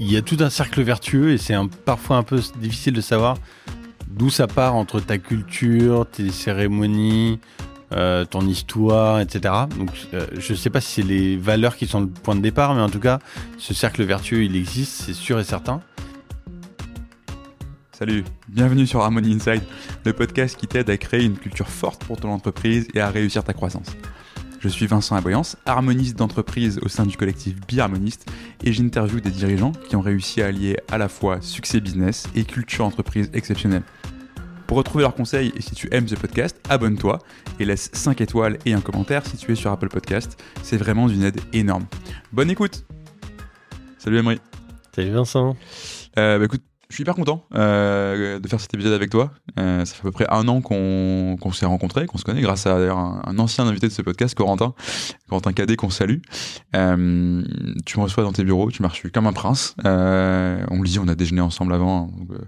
il y a tout un cercle vertueux et c'est parfois un peu difficile de savoir d'où ça part entre ta culture, tes cérémonies, euh, ton histoire, etc. Donc, euh, je ne sais pas si c'est les valeurs qui sont le point de départ, mais en tout cas, ce cercle vertueux, il existe, c'est sûr et certain. Salut, bienvenue sur Harmony Inside, le podcast qui t'aide à créer une culture forte pour ton entreprise et à réussir ta croissance. Je suis Vincent Aboyance, harmoniste d'entreprise au sein du collectif Biharmoniste et j'interviewe des dirigeants qui ont réussi à allier à la fois succès business et culture entreprise exceptionnelle. Pour retrouver leurs conseils et si tu aimes ce podcast, abonne-toi et laisse 5 étoiles et un commentaire si tu es sur Apple Podcast. C'est vraiment d'une aide énorme. Bonne écoute Salut Emery Salut Vincent euh, bah écoute, je suis hyper content euh, de faire cet épisode avec toi. Euh, ça fait à peu près un an qu'on s'est rencontrés, qu'on se connaît, grâce à un, ancien invité de ce podcast, Corentin, Corentin Cadet, qu'on salue. Euh, tu me reçois dans tes bureaux, tu m'as reçu comme un prince. Euh, on lit, on a déjeuné ensemble avant. Donc, euh,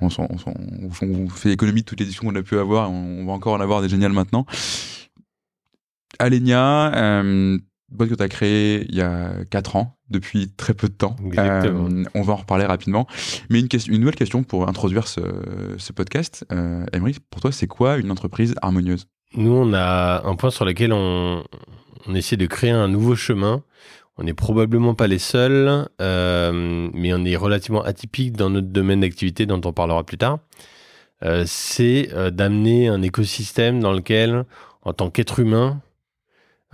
on, on, on, on, fait l'économie de toutes les discussions qu'on a pu avoir. On, va encore en avoir des géniales maintenant. Alenia, euh, boîte que tu as créée il y a 4 ans, depuis très peu de temps. Euh, on va en reparler rapidement. Mais une, question, une nouvelle question pour introduire ce, ce podcast. Euh, Emery, pour toi, c'est quoi une entreprise harmonieuse? Nous, on a un point sur lequel on, on essaie de créer un nouveau chemin. On n'est probablement pas les seuls, euh, mais on est relativement atypique dans notre domaine d'activité dont on parlera plus tard. Euh, c'est d'amener un écosystème dans lequel, en tant qu'être humain,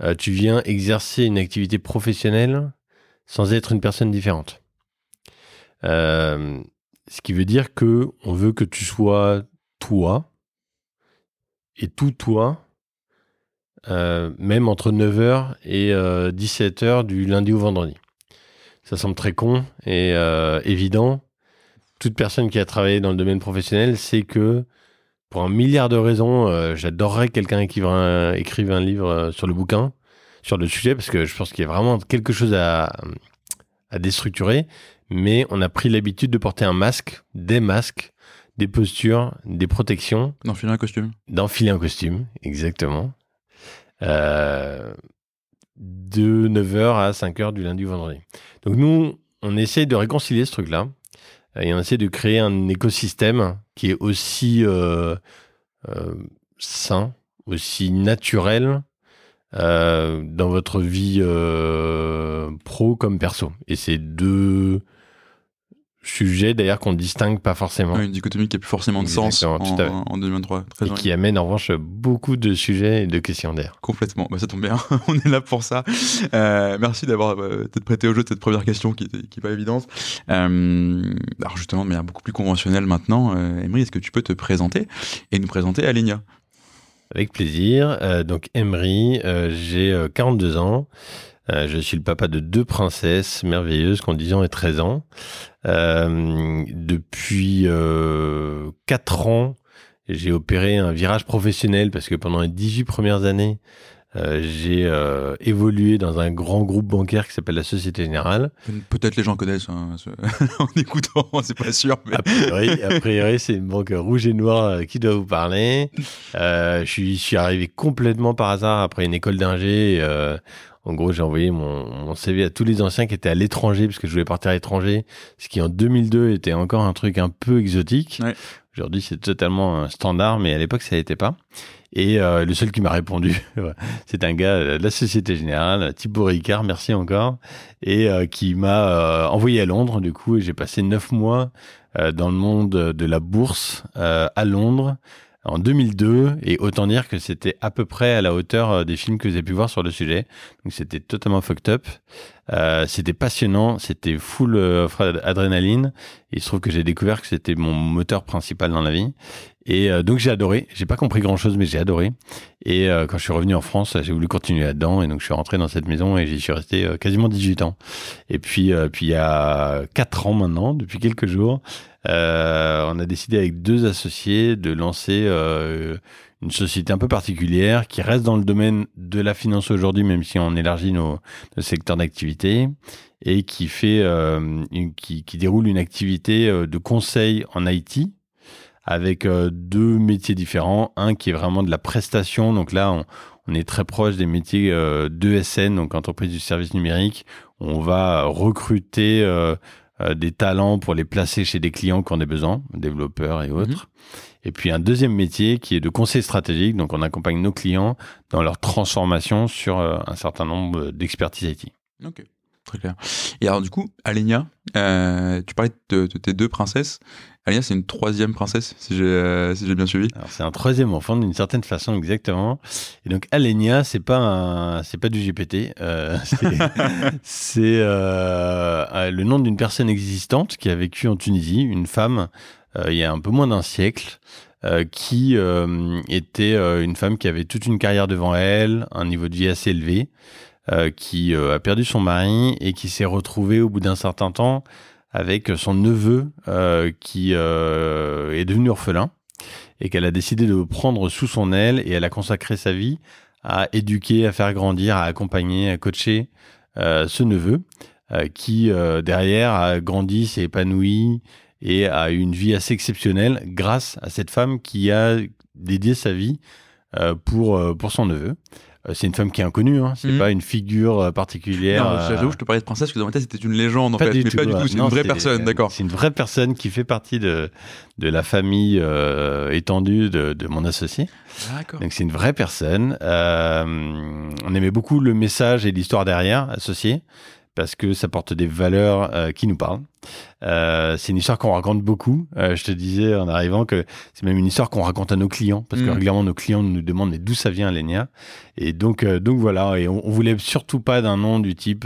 euh, tu viens exercer une activité professionnelle sans être une personne différente. Euh, ce qui veut dire que on veut que tu sois toi et tout toi, euh, même entre 9h et 17h du lundi au vendredi. Ça semble très con et évident. Toute personne qui a travaillé dans le domaine professionnel sait que pour un milliard de raisons, euh, j'adorerais que quelqu'un écrive un, écrive un livre euh, sur le bouquin, sur le sujet, parce que je pense qu'il y a vraiment quelque chose à, à déstructurer. Mais on a pris l'habitude de porter un masque, des masques, des postures, des protections. D'enfiler un costume. D'enfiler un costume, exactement. Euh, de 9h à 5h du lundi au vendredi. Donc nous, on essaie de réconcilier ce truc-là et on essaie de créer un écosystème qui est aussi euh, euh, sain, aussi naturel euh, dans votre vie pro comme perso. Et c'est deux sujets d'ailleurs qu'on distingue pas forcément. Ouais, une dichotomie qui a plus forcément de sens en, en, 2023. Très et qui amène en revanche beaucoup de sujets et de questions d'air. Complètement, bah, ça tombe bien, on est là pour ça. Euh, merci d'avoir euh, peut-être prêté au jeu de cette première question qui n'est pas évidente. Euh, alors justement, de manière beaucoup plus conventionnelle maintenant, euh, Emery, est-ce que tu peux te présenter et nous présenter Alenia Avec plaisir. Donc Emery, j'ai 42 ans. Euh, je suis le papa de deux princesses merveilleuses qui ont 10 ans et 13 ans. Euh, depuis euh, 4 ans, j'ai opéré un virage professionnel parce que pendant les 18 premières années, euh, j'ai euh, évolué dans un grand groupe bancaire qui s'appelle la Société Générale. Peut-être les gens connaissent hein, en écoutant, c'est pas sûr. Mais... A priori, c'est une banque rouge et noire qui doit vous parler. je suis, je suis arrivé complètement par hasard après une école d'ingé. En gros, j'ai envoyé mon, mon, CV à tous les anciens qui étaient à l'étranger, parce que je voulais partir à l'étranger, ce qui en 2002 était encore un truc un peu exotique. Ouais. Aujourd'hui, c'est totalement un standard, mais à l'époque, ça n'était pas. Et euh, le seul qui m'a répondu, c'est un gars de la Société Générale, Thibaut Ricard, merci encore, et euh, qui m'a euh, envoyé à Londres, du coup, et j'ai passé neuf mois euh, dans le monde de la bourse à Londres, en 2002 et autant dire que c'était à peu près à la hauteur des films que j'ai pu voir sur le sujet. Donc c'était totalement fucked up. Euh, c'était passionnant, c'était full euh, adrénaline. Il se trouve que j'ai découvert que c'était mon moteur principal dans la vie. Et euh, donc j'ai adoré. J'ai pas compris grand chose, mais j'ai adoré. Et euh, quand je suis revenu en France, j'ai voulu continuer là-dedans. Et donc je suis rentré dans cette maison et j'y suis resté euh, quasiment 18 ans. Et puis, puis il y a 4 ans maintenant, depuis quelques jours, on a décidé avec deux associés de lancer une société un peu particulière qui reste dans le domaine de la finance aujourd'hui, même si on élargit nos, nos secteurs d'activité et qui fait, euh, une, qui, qui, déroule une activité de conseil en IT avec euh, deux métiers différents. Un qui est vraiment de la prestation, donc là on, on est très proche des métiers euh, d'ESN, donc entreprise du service numérique. On va recruter euh, euh, des talents pour les placer chez des clients qui ont des besoins, développeurs et autres. Et puis un deuxième métier qui est de conseil stratégique. Donc on accompagne nos clients dans leur transformation sur euh, un certain nombre d'expertises IT. Ok, très clair. Et alors du coup, Alenia, euh, tu parlais de, de tes deux princesses. Alenia, c'est une troisième princesse, si j'ai euh, si bien suivi. C'est un troisième enfant d'une certaine façon exactement. Et donc Alenia, c'est pas c'est pas du GPT. Euh, c'est le nom d'une personne existante qui a vécu en Tunisie, une femme il y a un peu moins d'un siècle. euh, qui euh, était euh, une femme qui avait toute une carrière devant elle, un niveau de vie assez élevé, euh, qui euh, a perdu son mari et qui s'est retrouvée au bout d'un certain temps avec son neveu euh, qui euh, est devenu orphelin et qu'elle a décidé de prendre sous son aile et elle a consacré sa vie à éduquer, à faire grandir, à accompagner, à coacher euh, ce neveu euh, qui euh, derrière a grandi, s'est épanoui et a eu une vie assez exceptionnelle grâce à cette femme qui a dédié sa vie euh, pour, euh, pour son neveu. Euh, c'est une femme qui est inconnue, hein, c'est Mhm. pas une figure particulière. Non, j'avoue, je te parlais de princesse parce que dans ma tête c'était une légende en pas fait, du mais tout, pas du tout. C'est une vraie personne, d'accord. C'est une vraie personne qui fait partie de, de la famille euh, étendue de, de mon associé. D'accord. Donc c'est une vraie personne. Euh, on aimait beaucoup le message et l'histoire derrière associé parce que ça porte des valeurs euh, qui nous parlent. Euh, c'est une histoire qu'on raconte beaucoup. Euh, je te disais en arrivant que c'est même une histoire qu'on raconte à nos clients parce que Mm. régulièrement nos clients nous demandent mais d'où ça vient Lenia et donc donc voilà et on, on voulait surtout pas d'un nom du type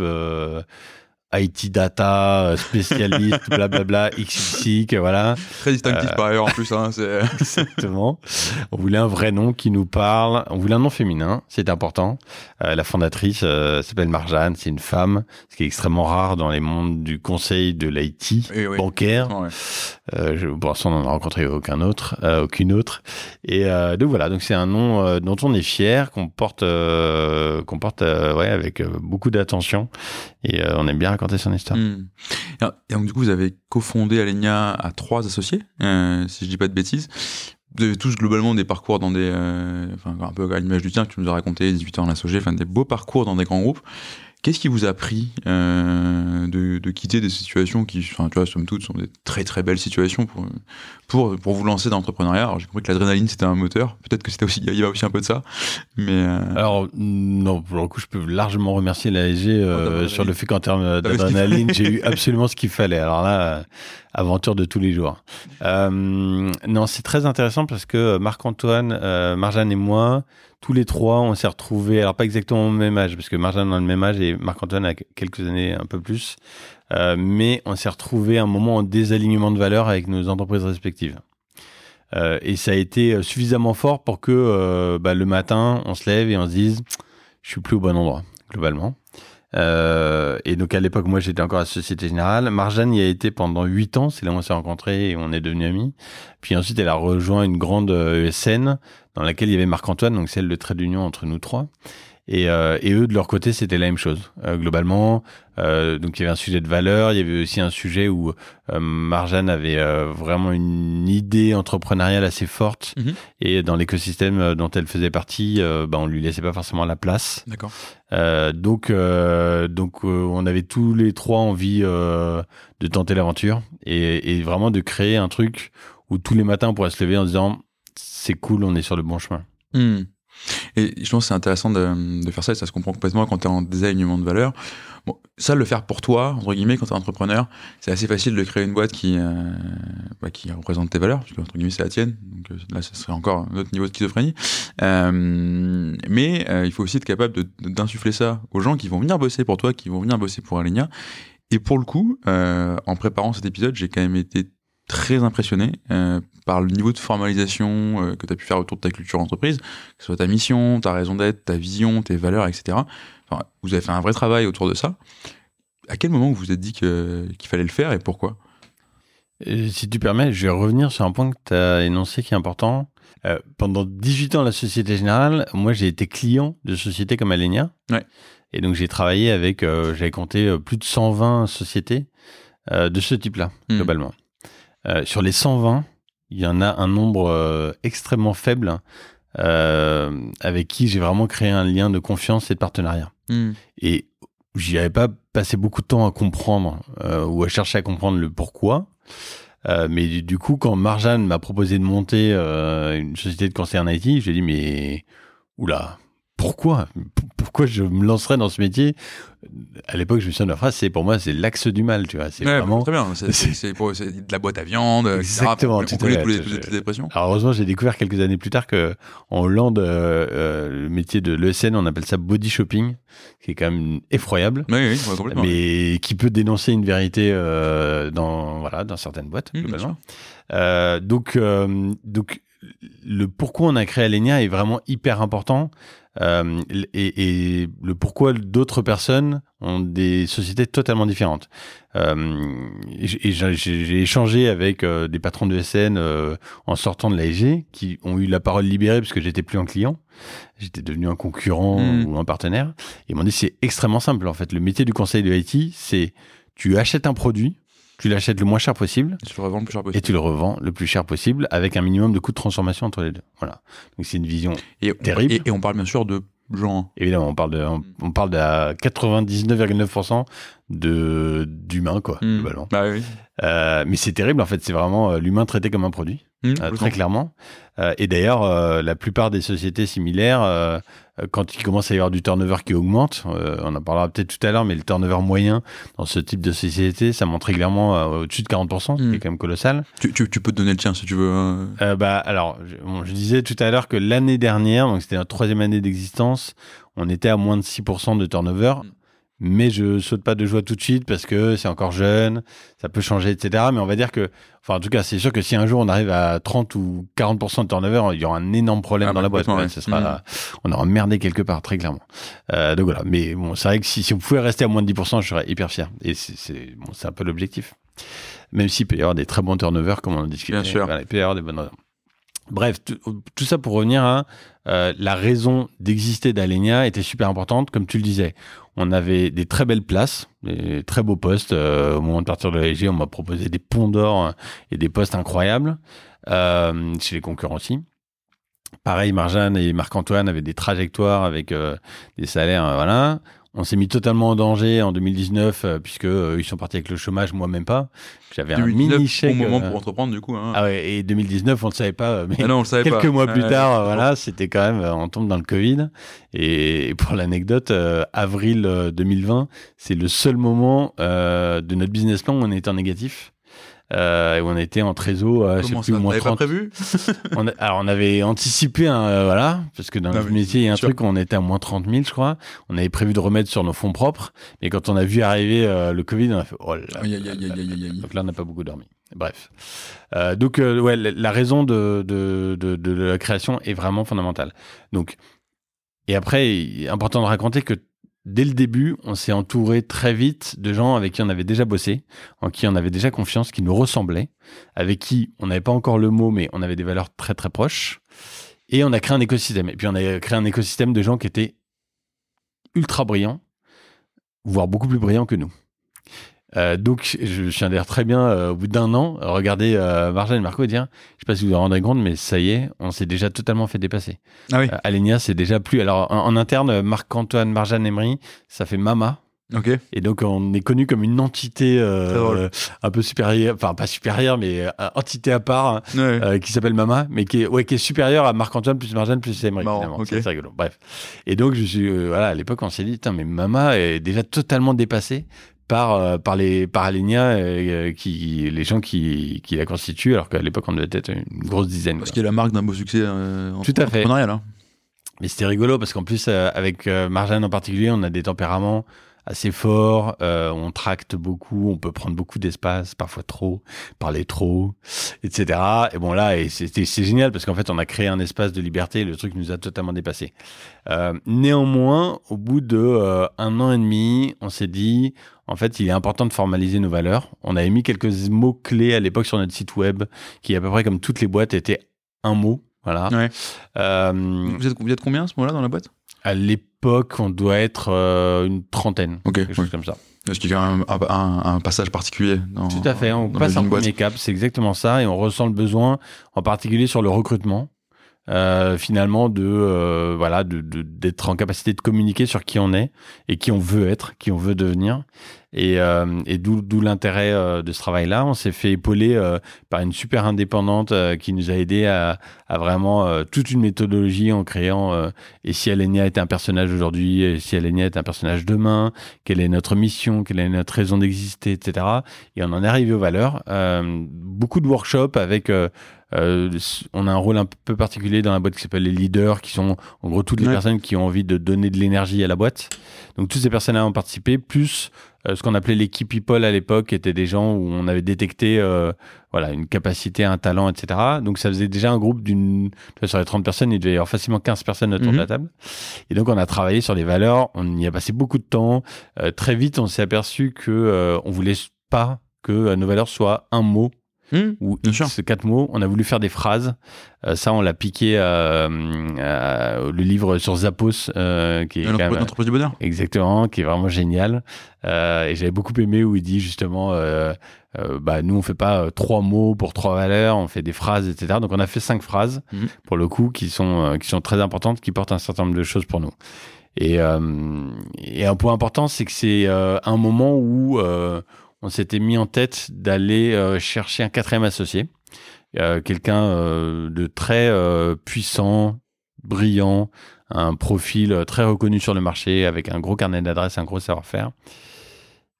IT data euh, spécialiste blablabla XXX voilà Très distinctif Euh, par ailleurs en plus. Hein, Exactement. On voulait un vrai nom qui nous parle. On voulait un nom féminin, c'est important. Euh, la fondatrice euh, s'appelle Marjane, c'est une femme, ce qui est extrêmement rare dans les mondes du conseil de l'IT Oui, oui. bancaire. Ouais. Je, pour l'instant, on n'en a rencontré aucun autre, aucune autre. Et donc voilà, donc c'est un nom dont on est fier, qu'on porte, qu'on porte, ouais, avec beaucoup d'attention. Et on aime bien raconter son histoire. Hmm. Et donc du coup, vous avez cofondé Alenia à trois associés, euh, si je dis pas de bêtises. Vous avez tous globalement des parcours dans des, euh, enfin un peu à l'image du tien que tu nous as raconté, 18 ans en associé, enfin des beaux parcours dans des grands groupes. Qu'est-ce qui vous a pris euh, de, de quitter des situations qui, enfin, tu vois, somme toute, sont des très très belles situations pour pour, pour vous lancer dans l'entrepreneuriat? Alors j'ai compris que l'adrénaline c'était un moteur. Peut-être que c'était aussi, il y a aussi un peu de ça, mais euh, Alors, non, pour le coup, je peux largement remercier l'ASG euh, Oh, d'adrénaline. sur le fait qu'en termes qu'il d'adrénaline, j'ai eu absolument ce qu'il fallait. Alors là, aventure de tous les jours. Euh, non, c'est très intéressant parce que Marc-Antoine, Marjane et moi, tous les trois, on s'est retrouvés, alors pas exactement au même âge, parce que Marjane a le même âge et Marc-Antoine a quelques années un peu plus, euh, mais on s'est retrouvés à un moment en désalignement de valeurs avec nos entreprises respectives. Euh, et ça a été suffisamment fort pour que euh, bah, le matin, on se lève et on se dise, je suis plus au bon endroit, globalement. Euh, et donc à l'époque, moi j'étais encore à Société Générale. Marjane y a été pendant huit ans, c'est là où on s'est rencontrés et on est devenus amis. Puis ensuite, elle a rejoint une grande euh, ESN dans laquelle il y avait Marc-Antoine, donc celle de trait d'union entre nous trois. Et, euh, et eux, de leur côté, c'était la même chose. Euh, globalement, euh, donc il y avait un sujet de valeur, il y avait aussi un sujet où euh, Marjane avait euh, vraiment une idée entrepreneuriale assez forte. Mhm. Et dans l'écosystème euh, dont elle faisait partie, bah, on lui laissait pas forcément la place. d'accord. Euh, donc, euh, donc euh, on avait tous les trois envie euh, de tenter l'aventure et, et vraiment de créer un truc où tous les matins on pourrait se lever en disant c'est cool, on est sur le bon chemin. Hmm. Et je pense que c'est intéressant de, faire ça, et ça se comprend complètement quand tu es en désalignement de valeurs. Bon, ça, le faire pour toi, entre guillemets, quand tu es entrepreneur, c'est assez facile de créer une boîte qui, euh, bah, représente tes valeurs, entre guillemets, c'est la tienne. Donc euh, là, ce serait encore un autre niveau de schizophrénie. Euh, mais il faut aussi être capable d'insuffler ça aux gens qui vont venir bosser pour toi, qui vont venir bosser pour Alenia. Et pour le coup, en préparant cet épisode, j'ai quand même été très impressionné euh, par le niveau de formalisation euh, que tu as pu faire autour de ta culture entreprise, que ce soit ta mission, ta raison d'être, ta vision, tes valeurs, etc. Enfin, vous avez fait un vrai travail autour de ça. À quel moment vous vous êtes dit qu'il fallait le faire et pourquoi? Et si tu permets, je vais revenir sur un point que tu as énoncé qui est important. Euh, pendant 18 ans à la Société Générale, moi j'ai été client de sociétés comme Alenia. Ouais. Et donc j'ai travaillé avec, euh, j'avais compté plus de 120 sociétés de ce type-là, Mhm. globalement. Euh, sur les 120, il y en a un nombre euh, extrêmement faible euh, avec qui j'ai vraiment créé un lien de confiance et de partenariat. Et j'y avais pas passé beaucoup de temps à comprendre ou à chercher à comprendre le pourquoi. Euh, mais du, du coup, quand Marjane m'a proposé de monter euh, une société de conseil en IT, j'ai dit mais oula, pourquoi? P- Pourquoi je me lancerais dans ce métier? À l'époque, je me souviens de la phrase, c'est pour moi, c'est l'axe du mal, tu vois. C'est Ouais, vraiment. Très bien. C'est- pour- de la boîte à viande, etc. Exactement, connaît fait. tous les- Je- toutes les dépressions. Alors heureusement, j'ai découvert quelques années plus tard que en Hollande, euh, euh, le métier de l'ESN, on appelle ça body shopping, qui est quand même effroyable, Oui, oui, ouais, complètement. mais qui peut dénoncer une vérité euh, dans voilà dans certaines boîtes. Mmh, globalement. Donc donc le pourquoi on a créé Alenia est vraiment hyper important. Euh, et, et le pourquoi d'autres personnes ont des sociétés totalement différentes. Euh, et j'ai- échangé avec euh, des patrons de SN en sortant de l'AEG qui ont eu la parole libérée parce que j'étais plus un client, j'étais devenu un concurrent Mm. ou un partenaire. Et ils m'ont dit c'est extrêmement simple en fait. Le métier du conseil de IT, c'est tu achètes un produit, tu l'achètes le moins cher possible Et tu le revends le plus cher et possible. tu le revends le plus cher possible avec un minimum de coût de transformation entre les deux. Voilà. Donc c'est une vision. Et, on- terrible. Et, et on parle bien sûr de gens. Évidemment, on parle de, on, on parle de 99,9% de d'humains quoi. Hmm. globalement. Bah oui. Euh, mais c'est terrible en fait. C'est vraiment euh, l'humain traité comme un produit, Mmh, euh, très clairement. Euh, et d'ailleurs, euh, la plupart des sociétés similaires, quand il commence à y avoir du turnover qui augmente, euh, on en parlera peut-être tout à l'heure, mais le turnover moyen dans ce type de société, ça monte régulièrement euh, au-dessus de 40%, ce qui Hmm. est quand même colossal. Tu, tu, tu peux te donner le tien si tu veux. euh. Euh, bah, alors, je, bon, je disais tout à l'heure que l'année dernière, donc c'était notre troisième année d'existence, on était à moins de 6% de turnover. Mm. Mais je saute pas de joie tout de suite parce que c'est encore jeune, ça peut changer, etc. Mais on va dire que, enfin, en tout cas, c'est sûr que si un jour on arrive à 30 ou 40% de turnover, il y aura un énorme problème Ah dans bah, la boîte. Ouais, sera, On aura merdé quelque part, très clairement. Euh, donc voilà. Mais bon, c'est vrai que si, si on pouvait rester à moins de 10%, je serais hyper fier. Et c'est bon, un peu l'objectif. Même s'il peut y avoir des très bons turnovers, comme on en discutait. Bien sûr. Voilà, il peut y avoir des bonnes Bref, tout, tout ça pour revenir à euh, la raison d'exister d'Alenia était super importante. Comme tu le disais, on avait des très belles places, des très beaux postes. Euh, au moment de partir de l'AEG, on m'a proposé des ponts d'or euh, et des postes incroyables euh, chez les concurrents aussi. Pareil, Marjane et Marc-Antoine avaient des trajectoires avec des salaires, voilà. On s'est mis totalement en danger en 2019 euh, puisque euh, ils sont partis avec le chômage, moi même pas. J'avais un 2019, mini chèque. bon moment euh, pour entreprendre du coup. Hein. ah ouais, et 2019, on ne le savait pas, mais Ah non, on le savait quelques pas. mois plus tard, voilà, c'était quand même, on tombe dans le Covid. Et, et pour l'anecdote, euh, avril euh, 2020, c'est le seul moment euh, de notre business plan où on était en négatif. Euh, et où on était en trésor, euh, je sais plus, ça moins T'avais pas 30. prévu On a- alors, on avait anticipé, un, euh, voilà, parce que dans Non, notre mais métier, il y a un sûr. truc où on était à moins 30 000, je crois. On avait prévu de remettre sur nos fonds propres. Mais quand on a vu arriver euh, le Covid, on a fait, oh là Aïe, donc là, on n'a pas beaucoup dormi. Bref. Euh, donc, ouais, la, la raison de, de, de, de la création est vraiment fondamentale. Donc, et après, il est important de raconter que dès le début, on s'est entouré très vite de gens avec qui on avait déjà bossé, en qui on avait déjà confiance, qui nous ressemblaient, avec qui on n'avait pas encore le mot, mais on avait des valeurs très très proches. Et on a créé un écosystème. Et puis on a créé un écosystème de gens qui étaient ultra brillants, voire beaucoup plus brillants que nous. Euh, donc, je suis d'ailleurs très bien, euh, au bout d'un an, regarder euh, Marjane et Marco et dire, je sais pas si vous vous rendez compte, mais ça y est, on s'est déjà totalement fait dépasser. Ah oui. Euh, Alenia, c'est déjà plus. Alors, en, en interne, Marc-Antoine, Marjane, Emery, ça fait Mama. Ok. Et donc, on est connu comme une entité euh, un peu supérieure, enfin, pas supérieure, mais entité à part, hein, Ouais. euh, qui s'appelle Mama, mais qui est, ouais, qui est supérieure à Marc-Antoine plus Marjane plus Emery. Marrant, finalement. ok. C'est rigolo. Bref. Et donc, je suis, euh, voilà, à l'époque, on s'est dit, mais Mama est déjà totalement dépassée par, euh, par les par Alenia, euh, qui, les gens qui, qui la constituent, alors qu'à l'époque, on devait être une grosse dizaine. Parce qu'il est la marque d'un beau succès euh, Tout à fait. hein. Mais c'était rigolo parce qu'en plus, euh, avec euh, Marjane en particulier, on a des tempéraments assez forts, euh, on tracte beaucoup, on peut prendre beaucoup d'espace, parfois trop, parler trop, etc. Et bon là, et c'est génial parce qu'en fait, on a créé un espace de liberté, et le truc nous a totalement dépassé. Euh, néanmoins, au bout de euh, un an et demi, on s'est dit, en fait, il est important de formaliser nos valeurs. On avait mis quelques mots clés à l'époque sur notre site web, qui à peu près comme toutes les boîtes étaient un mot. Voilà. Ouais. Vous, êtes, vous êtes combien à ce moment-là dans la boîte? à l'époque, on doit être euh, une trentaine. Ok. Quelque chose oui. comme ça. Parce qu'il y a quand même un, un- un passage particulier. Dans, Tout à fait. On passe un boîte. premier cap. C'est exactement ça. Et on ressent le besoin, en particulier sur le recrutement, euh, finalement de euh, voilà de d'être en capacité de communiquer sur qui on est et qui on veut être, qui on veut devenir. Et, euh, et d'où l'intérêt euh, de ce travail-là. On s'est fait épauler euh, par une super indépendante qui nous a aidé à, à vraiment toute une méthodologie en créant et si Alenia est un personnage aujourd'hui, et si Alenia est un personnage demain, quelle est notre mission, quelle est notre raison d'exister, etc. Et on en est arrivé aux valeurs. beaucoup de workshops avec euh, on a un rôle un peu particulier dans la boîte qui s'appelle les leaders, qui sont en gros toutes les personnes qui ont envie de donner de l'énergie à la boîte. Donc toutes ces personnes-là ont participé, plus ce qu'on appelait l'équipe people à l'époque, étaient des gens où on avait détecté euh, voilà une capacité, un talent, etc. Donc ça faisait déjà un groupe d'une sur les 30 personnes, il devait y avoir facilement 15 personnes autour de la mhm. table. Et donc on a travaillé sur les valeurs, on y a passé beaucoup de temps. très vite, on s'est aperçu que on voulait pas que nos valeurs soient un mot Mmh, ou X quatre mots. On a voulu faire des phrases. Euh, ça, on l'a piqué euh, euh, le livre sur Zappos, qui est du bonheur. Exactement, qui est vraiment génial. Et j'avais beaucoup aimé où il dit justement, bah nous on fait pas trois mots pour trois valeurs, on fait des phrases, etc. Donc on a fait cinq phrases mmh. pour le coup qui sont qui sont très importantes, qui portent un certain nombre de choses pour nous. Et, et un point important, c'est que c'est un moment où on s'était mis en tête d'aller euh, chercher un quatrième associé, euh, quelqu'un euh, de très puissant, brillant, un profil très reconnu sur le marché, avec un gros carnet d'adresses, un gros savoir-faire.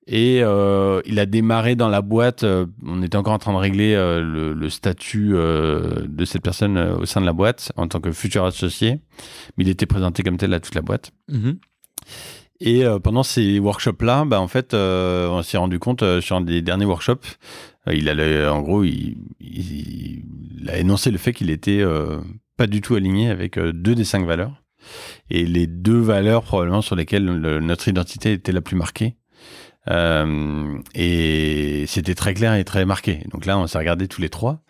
Et il a démarré dans la boîte. on était encore en train de régler le, statut de cette personne au sein de la boîte en tant que futur associé, mais il était présenté comme tel à toute la boîte. Mm-hmm. Et euh, pendant ces workshops-là, bah, en fait, euh, on s'est rendu compte euh, sur un des derniers workshops, il allait, en gros, il, a énoncé le fait qu'il était pas du tout aligné avec deux des cinq valeurs. Et les deux valeurs probablement sur lesquelles notre identité était la plus marquée. et c'était très clair et très marqué. Donc là, on s'est regardé tous les trois.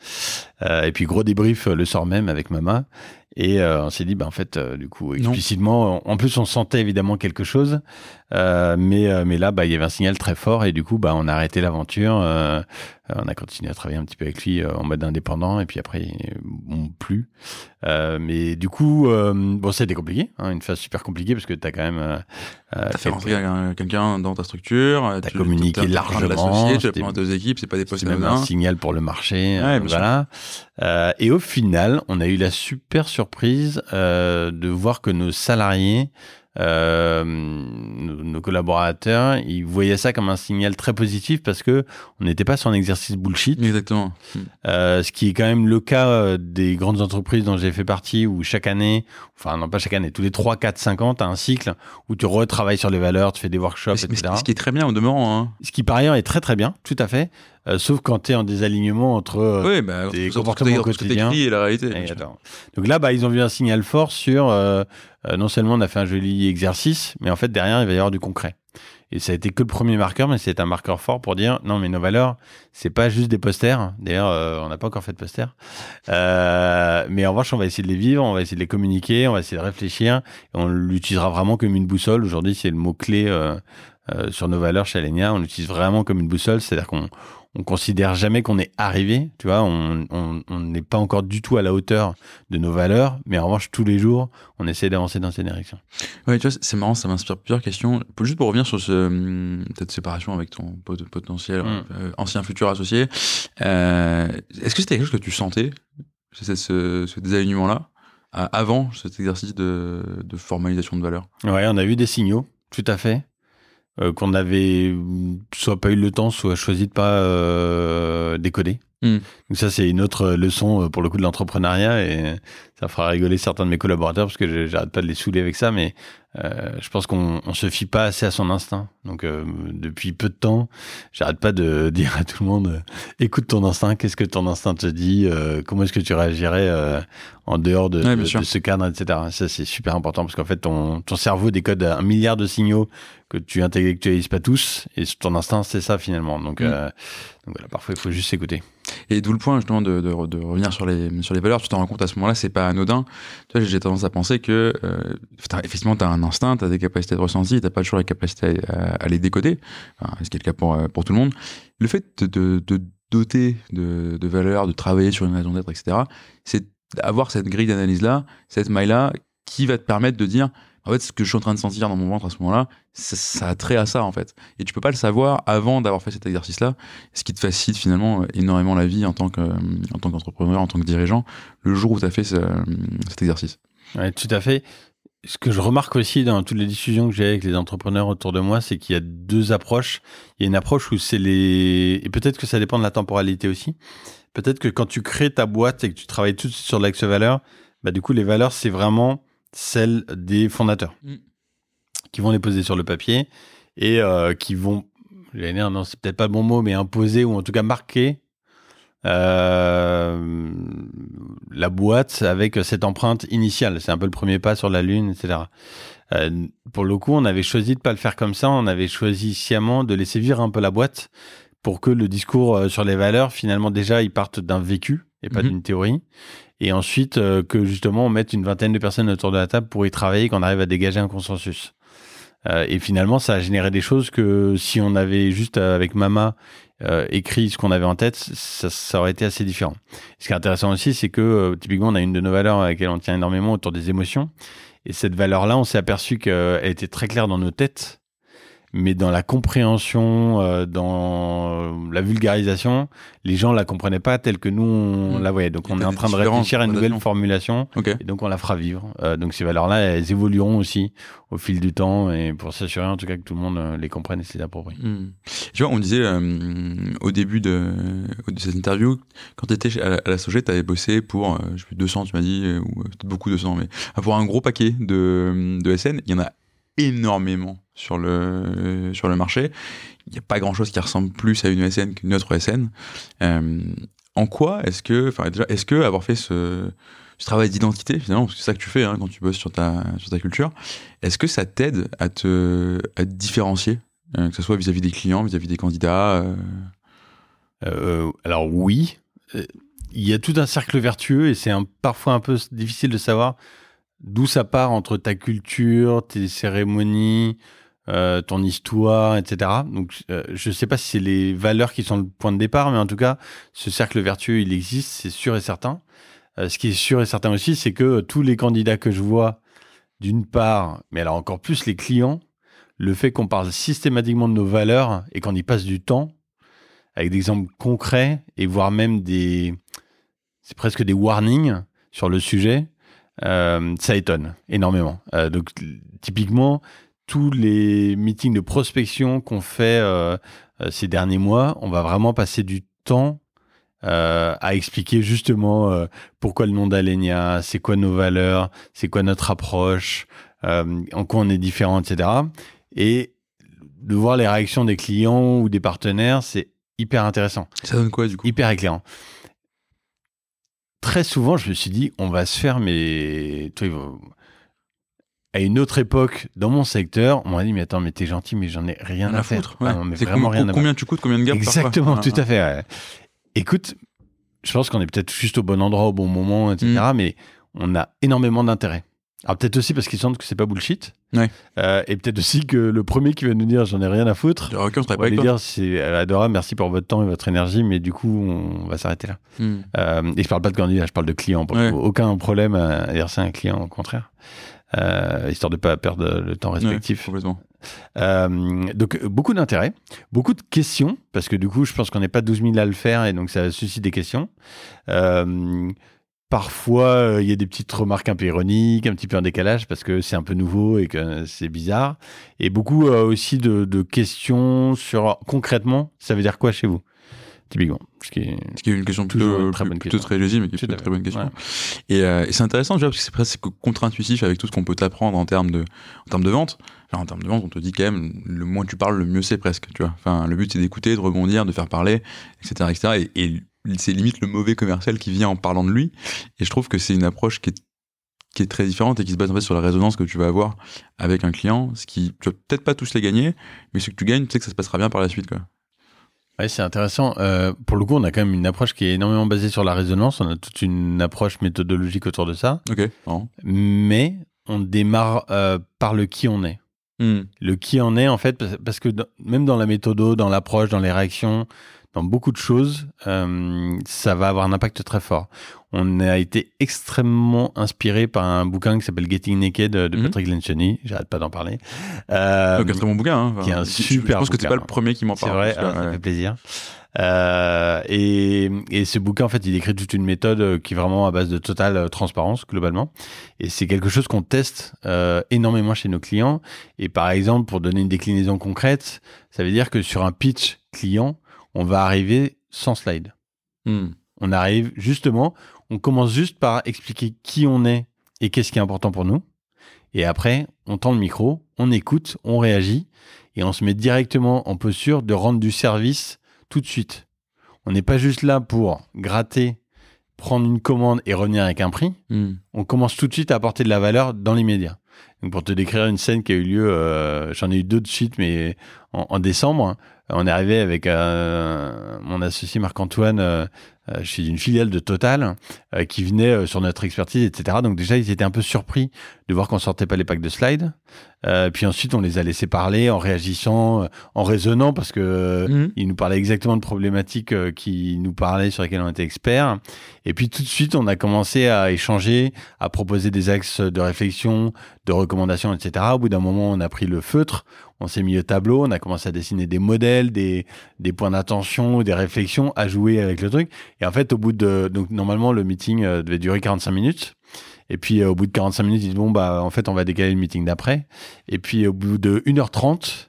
et puis gros débrief le soir même avec Mama. Et euh, on s'est dit, bah, en fait, euh, du coup, explicitement, en plus, on sentait évidemment quelque chose, euh, mais, mais là, bah, il y avait un signal très fort, et du coup, bah, on a arrêté l'aventure. on a continué à travailler un petit peu avec lui en mode indépendant, et puis après, bon, plus. mais du coup, bon, ça a été compliqué, hein, une phase super compliquée, parce que tu as quand même. t'as fait rentrer quelqu'un dans ta structure, t'as communiqué largement, tu as deux équipes, c'est pas des postes même un signal pour le marché, voilà. et au final, on a eu la super surprise surprise euh, de voir que nos salariés, euh, nos, collaborateurs, ils voyaient ça comme un signal très positif parce que on n'était pas sur un exercice bullshit. Exactement. Euh, ce qui est quand même le cas euh, des grandes entreprises dont j'ai fait partie où chaque année, enfin non pas chaque année, tous les 3, 4, 5 ans, tu as un cycle où tu retravailles sur les valeurs, tu fais des workshops, etc. Ce qui est très bien au demeurant. Hein. Ce qui par ailleurs est très très bien, tout à fait. Euh, sauf quand tu es en désalignement entre euh, oui, bah, des comportements quotidiens et la réalité. Donc là, bah, ils ont vu un signal fort sur euh, non seulement on a fait un joli exercice, mais en fait derrière il va y avoir du concret. Et ça a été que le premier marqueur, mais c'est un marqueur fort pour dire non, mais nos valeurs, c'est pas juste des posters. D'ailleurs, on n'a pas encore fait de posters. Euh, mais en revanche, on va essayer de les vivre, on va essayer de les communiquer, on va essayer de réfléchir. On l'utilisera vraiment comme une boussole. Aujourd'hui, c'est le mot clé euh, euh, sur nos valeurs chez Alenia. On l'utilise vraiment comme une boussole, c'est-à-dire qu'on on considère jamais qu'on est arrivé, tu vois, on n'est pas encore du tout à la hauteur de nos valeurs, mais en revanche, tous les jours, on essaie d'avancer dans cette direction. Ouais, tu vois, c'est marrant, ça m'inspire plusieurs questions. Juste pour revenir sur ce, hum, cette séparation avec ton potentiel mm. euh, ancien futur associé, euh, est-ce que c'était quelque chose que tu sentais, ce, ce, ce désalignement-là, avant cet exercice de, de formalisation de valeurs? Ouais, on a eu des signaux, tout à fait. Euh, qu'on avait soit pas eu le temps, soit choisi de pas euh, décoder. Hmm. Donc ça, c'est une autre leçon euh, pour le coup de l'entrepreneuriat et ça fera rigoler certains de mes collaborateurs parce que j'arrête pas de les saouler avec ça, mais euh, je pense qu'on on se fie pas assez à son instinct. Donc euh, depuis peu de temps, j'arrête pas de dire à tout le monde euh, écoute ton instinct, qu'est-ce que ton instinct te dit, comment est-ce que tu réagirais en dehors de, de, ce cadre, etc. Ça c'est super important parce qu'en fait ton, ton cerveau décode un milliard de signaux que tu intellectualises pas tous et ton instinct c'est ça finalement. Donc, mm. donc voilà, parfois il faut juste s'écouter. Et d'où le point justement de, de, de, revenir sur les, sur les valeurs, tu t'en rends compte à ce moment-là, c'est pas anodin. Tu vois, j'ai tendance à penser que euh, effectivement, tu as un instinct, tu as des capacités de ressenti, tu pas toujours la capacité à, les décoder, enfin, ce qui est le cas pour, euh, pour tout le monde. Le fait de, de, doter de, de valeurs, de travailler sur une raison d'être, etc., c'est avoir cette grille d'analyse-là, cette maille-là, qui va te permettre de dire, en fait, ce que je suis en train de sentir dans mon ventre à ce moment-là, ça, a trait à ça, en fait. Et tu peux pas le savoir avant d'avoir fait cet exercice-là, ce qui te facilite finalement énormément la vie en tant que, en tant qu'entrepreneur, en tant que dirigeant, le jour où tu as fait ce, cet exercice. Ouais, tout à fait. Ce que je remarque aussi dans toutes les discussions que j'ai avec les entrepreneurs autour de moi, c'est qu'il y a deux approches. Il y a une approche où c'est les... Et peut-être que ça dépend de la temporalité aussi. Peut-être que quand tu crées ta boîte et que tu travailles tout de suite sur l'axe valeur, bah du coup, les valeurs, c'est vraiment celles des fondateurs Mm. qui vont les poser sur le papier et euh, qui vont, j'allais dire, non, c'est peut-être pas le bon mot, mais imposer ou en tout cas marquer euh, la boîte avec cette empreinte initiale. C'est un peu le premier pas sur la Lune, etc. Euh, pour le coup, on avait choisi de pas le faire comme ça. On avait choisi sciemment de laisser vivre un peu la boîte pour que le discours sur les valeurs, finalement, déjà, il parte d'un vécu et pas Mhm. d'une théorie. Et ensuite, euh, que justement, on mette une vingtaine de personnes autour de la table pour y travailler, qu'on arrive à dégager un consensus. Euh, et finalement, ça a généré des choses que si on avait juste euh, avec Mama écrit ce qu'on avait en tête, ça, ça aurait été assez différent. Ce qui est intéressant aussi, c'est que typiquement, on a une de nos valeurs à laquelle on tient énormément autour des émotions. Et cette valeur-là, on s'est aperçu qu'elle était très claire dans nos têtes, mais dans la compréhension, euh, dans la vulgarisation, les gens la comprenaient pas telle que nous on Mm. la voyait. Donc on est en train de réfléchir à une nouvelle formulation Ok. et donc on la fera vivre. Euh, donc ces valeurs-là, elles évolueront aussi au fil du temps et pour s'assurer en tout cas que tout le monde euh, les comprenne et se les approprie. Tu vois, on disait euh, au début de, de cette interview, quand tu étais à la, à la Sogé, tu avais bossé pour, euh, je sais plus, 200, tu m'as dit, euh, ou peut-être beaucoup 200, mais pour un gros paquet de, de SN. Il y en a énormément sur le, sur le marché. Il n'y a pas grand-chose qui ressemble plus à une SN qu'une autre SN. Euh, en quoi est-ce que, enfin déjà, est-ce que avoir fait ce, travail d'identité finalement, parce que c'est ça que tu fais hein, quand tu bosses sur ta, sur ta culture, est-ce que ça t'aide à te, à différencier euh, que ce soit vis-à-vis des clients, vis-à-vis des candidats. euh, alors oui, il y a tout un cercle vertueux et c'est parfois un peu difficile de savoir d'où ça part entre ta culture, tes cérémonies, euh, ton histoire, etc. Donc euh, je ne sais pas si c'est les valeurs qui sont le point de départ, mais en tout cas, ce cercle vertueux, il existe, c'est sûr et certain. Euh, ce qui est sûr et certain aussi, c'est que tous les candidats que je vois, d'une part, mais alors encore plus les clients, le fait qu'on parle systématiquement de nos valeurs et qu'on y passe du temps, avec des exemples concrets et voire même des, c'est presque des warnings sur le sujet, euh, ça étonne énormément. Euh, donc typiquement, tous les meetings de prospection qu'on fait euh, ces derniers mois, on va vraiment passer du temps à expliquer justement pourquoi le nom d'Alenia, c'est quoi nos valeurs, c'est quoi notre approche, en quoi on est différent, etc. Et de voir les réactions des clients ou des partenaires, c'est hyper intéressant, Ça donne quoi du coup? Hyper éclairant. Très souvent, je me suis dit, on va se faire, mais à une autre époque, dans mon secteur, on m'a dit, mais attends, mais t'es gentil, mais j'en ai rien, à, à faire. foutre. ouais. Ah non, mais C'est vraiment combien, rien à combien tu coûtes, combien de gars Exactement, tout à fait. ouais. Écoute, je pense qu'on est peut-être juste au bon endroit, au bon moment, etc. Mm. Mais on a énormément d'intérêt. Alors peut-être aussi parce qu'ils sentent que c'est pas bullshit. Ouais. Euh, et peut-être aussi que le premier qui va nous dire j'en ai rien à foutre. Ok, on va pas lui dire c'est euh, adorable, merci pour votre temps et votre énergie, mais du coup on va s'arrêter là. Hmm. Euh, et je parle pas de candidat, je parle de client. Ouais. Aucun problème à dire ça à un client, au contraire. Euh, histoire de pas perdre le temps Ouais, respectif. complètement. Euh, donc beaucoup d'intérêt, beaucoup de questions, parce que du coup, je pense qu'on n'est pas 12 000 à le faire, et donc ça suscite des questions. Euh, parfois, euh, il y a des petites remarques un peu ironiques, un petit peu en décalage, parce que c'est un peu nouveau et que c'est bizarre. Et beaucoup euh, aussi de, de questions sur concrètement, ça veut dire quoi chez vous Typiquement? Ce qui est... Ce qui est une question plutôt, très bonne plutôt question. très légitime, mais qui est une très bonne question. Ouais. Et, euh, et c'est intéressant déjà parce que c'est presque contre-intuitif avec tout ce qu'on peut t'apprendre en termes de, en termes de vente. Enfin, en termes de vente, on te dit quand même, le moins tu parles, le mieux c'est presque, tu vois. Enfin, le but c'est d'écouter, de rebondir, de faire parler, etc., etc. Et, et c'est limite le mauvais commercial qui vient en parlant de lui. Et je trouve que c'est une approche qui est qui est très différente et qui se base en fait sur la résonance que tu vas avoir avec un client, ce qui tu vas peut-être pas tous les gagner, mais ce que tu gagnes, tu sais que ça se passera bien par la suite, quoi. Ouais, c'est intéressant. Euh, pour le coup, on a quand même une approche qui est énormément basée sur la résonance. On a toute une approche méthodologique autour de ça. Ok. Mais on démarre euh, par le qui on est. Hmm. Le qui en est, en fait, parce- parce que dans- même dans la méthode, dans l'approche, dans les réactions, dans beaucoup de choses, euh, ça va avoir un impact très fort. On a été extrêmement inspiré par un bouquin qui s'appelle Getting Naked de Mhm. Patrick Lencioni. J'arrête pas d'en parler. Euh, Donc, un très bon bouquin. Hein. qui est un super Je pense que t'es bouquin. pas le premier qui m'en C'est parle. vrai, parce que, ah, ça ouais. fait plaisir. Euh, et, et ce bouquin, en fait, il décrit toute une méthode euh, qui est vraiment à base de totale euh, transparence, globalement. Et c'est quelque chose qu'on teste euh, énormément chez nos clients. Et par exemple, pour donner une déclinaison concrète, ça veut dire que sur un pitch client, on va arriver sans slide. Hmm. On arrive justement, on commence juste par expliquer qui on est et qu'est-ce qui est important pour nous. Et après, on tend le micro, on écoute, on réagit et on se met directement en posture de rendre du service tout de suite. On n'est pas juste là pour gratter, prendre une commande et revenir avec un prix. Hmm. On commence tout de suite à apporter de la valeur dans l'immédiat. Donc pour te décrire une scène qui a eu lieu, euh, j'en ai eu deux de suite, mais en, en décembre, on est arrivé avec euh, mon associé Marc-Antoine, euh, euh, d'une filiale de Total, euh, qui venait euh, sur notre expertise, etc. Donc déjà, ils étaient un peu surpris de voir qu'on sortait pas les packs de slides. Euh, puis ensuite, on les a laissés parler en réagissant, euh, en raisonnant, parce que Mhm. ils nous parlaient exactement de problématiques euh, qui nous parlaient, sur lesquelles on était experts. Et puis tout de suite, on a commencé à échanger, à proposer des axes de réflexion, de recommandations, etc. Au bout d'un moment, on a pris le feutre, on s'est mis au tableau, on a commencé à dessiner des modèles, des, points d'attention, des réflexions, à jouer avec le truc. Et en fait, au bout de... Donc normalement, le meeting euh, devait durer 45 minutes. Et puis euh, au bout de 45 minutes, ils disent bon bah en fait on va décaler le meeting d'après. Et puis au bout de 1h30,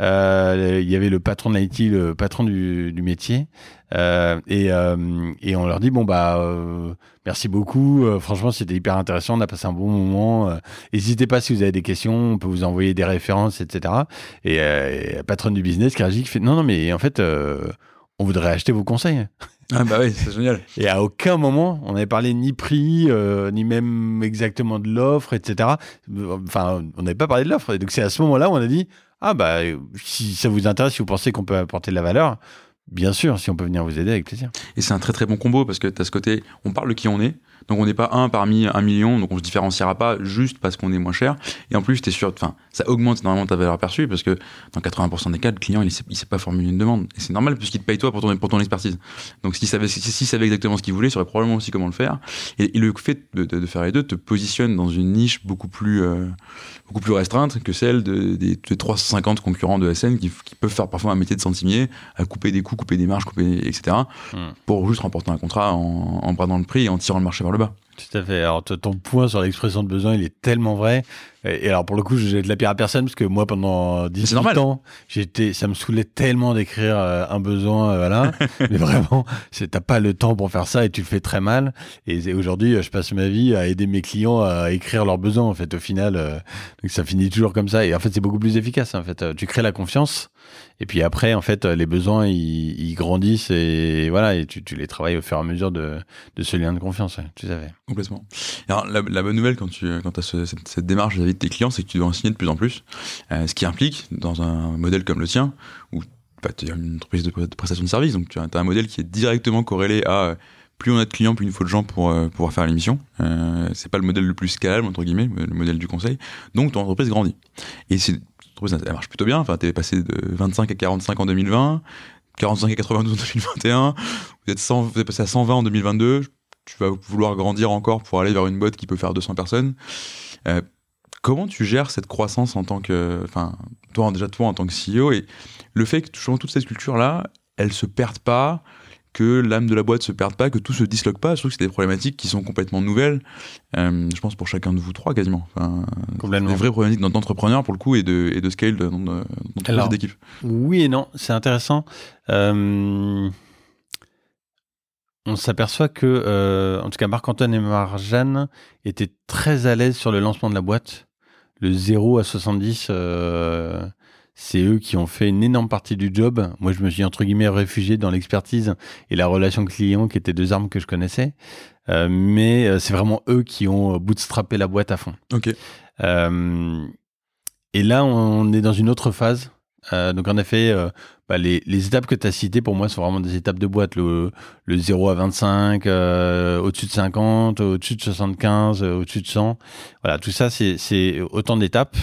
euh, il y avait le patron de l'IT, le patron du métier, euh, et, euh, et on leur dit bon bah euh, merci beaucoup, franchement c'était hyper intéressant, on a passé un bon moment. N'hésitez pas si vous avez des questions, on peut vous envoyer des références, etc. Et, et la patronne du business qui réagit, qui fait non non mais en fait on voudrait acheter vos conseils. Ah bah oui, c'est génial. Et à aucun moment, on n'avait parlé ni prix, euh, ni même exactement de l'offre, etc. Enfin, on n'avait pas parlé de l'offre. Et donc, c'est à ce moment-là où on a dit, ah bah, si ça vous intéresse, si vous pensez qu'on peut apporter de la valeur, bien sûr, si on peut venir vous aider, avec plaisir. Et c'est un très très bon combo parce que tu as ce côté, on parle de qui on est, donc on n'est pas un parmi un million, donc on se différenciera pas juste parce qu'on est moins cher. Et en plus, es sûr, enfin, ça augmente énormément ta valeur perçue parce que dans 80% des cas, le client il sait, il sait pas formuler une demande. Et c'est normal puisqu'il te paye toi pour ton, pour ton expertise. Donc s'il savait, s'il savait exactement ce qu'il voulait, il saurait probablement aussi comment le faire. Et, et le fait de, de- de faire les deux te positionne dans une niche beaucoup plus, euh, beaucoup plus restreinte que celle de- des, des 350 concurrents de SN qui, qui peuvent faire parfois un métier de centimier, à couper des coûts, couper des marges, couper, etc. Hmm. pour juste remporter un contrat en, en bradant le prix et en tirant le marché vers le bas. Tout à fait. Alors, ton point sur l'expression de besoin, il est tellement vrai. Et, alors, pour le coup, je jette la pierre à personne parce que moi, pendant 18 normal. ans, j'étais, ça me saoulait tellement d'écrire euh, un besoin, euh, voilà. Mais vraiment, c'est, t'as pas le temps pour faire ça et tu le fais très mal. Et, aujourd'hui, euh, je passe ma vie à aider mes clients à écrire leurs besoins, en fait, au final. euh, donc, ça finit toujours comme ça. Et en fait, c'est beaucoup plus efficace, en fait. Euh, Tu crées la confiance. Et puis après, en fait, les besoins, ils, grandissent et voilà, et tu, tu les travailles au fur et à mesure de, ce lien de confiance. À fait. Complètement. Alors, la, bonne nouvelle quand tu quand as ce- cette, démarche vis-à-vis de tes clients, c'est que tu dois en signer de plus en plus. Euh, ce qui implique, dans un modèle comme le tien, où bah, tu as une entreprise de, de prestation de service, donc tu as, un modèle qui est directement corrélé à euh, plus on a de clients, plus il faut de gens pour euh, pouvoir faire l'émission. Euh, c'est pas le modèle le plus scalable, entre guillemets, le modèle du conseil. Donc ton entreprise grandit. Et c'est l'entreprise, elle marche plutôt bien. Enfin, t'es passé de 25 à 45 en 2020, 45 à 92 en 2021, vous êtes, 100, vous êtes passé à 120 en 2022. Tu vas vouloir grandir encore pour aller vers une boîte qui peut faire 200 personnes. Euh, comment tu gères cette croissance en tant que, enfin, toi déjà toi en tant que CEO et le fait que toute cette culture là, elle se perde pas, que l'âme de la boîte se perde pas, que tout se disloque pas. Je trouve que c'est des problématiques qui sont complètement nouvelles. Euh, je pense pour chacun de vous trois quasiment. Enfin, Complètement. des vraies problématiques d'entrepreneur pour le coup et de, et de scale d'entreprise d'équipe. Oui et non, c'est intéressant. Euh, on s'aperçoit que, euh, en tout cas, Marc-Antoine et Marjane étaient très à l'aise sur le lancement de la boîte. Le 0 à 70, euh, c'est eux qui ont fait une énorme partie du job. Moi, je me suis, entre guillemets, réfugié dans l'expertise et la relation client, qui étaient deux armes que je connaissais. Euh, mais euh, c'est vraiment eux qui ont bootstrappé la boîte à fond. Ok. Euh, et là, on est dans une autre phase. Euh, donc, en effet, euh, bah, les, les étapes que tu as citées, pour moi, sont vraiment des étapes de boîte. Le, le 0 à 25, euh, au-dessus de 50, au-dessus de 75, euh, au-dessus de 100. Voilà, tout ça, c'est autant d'étapes.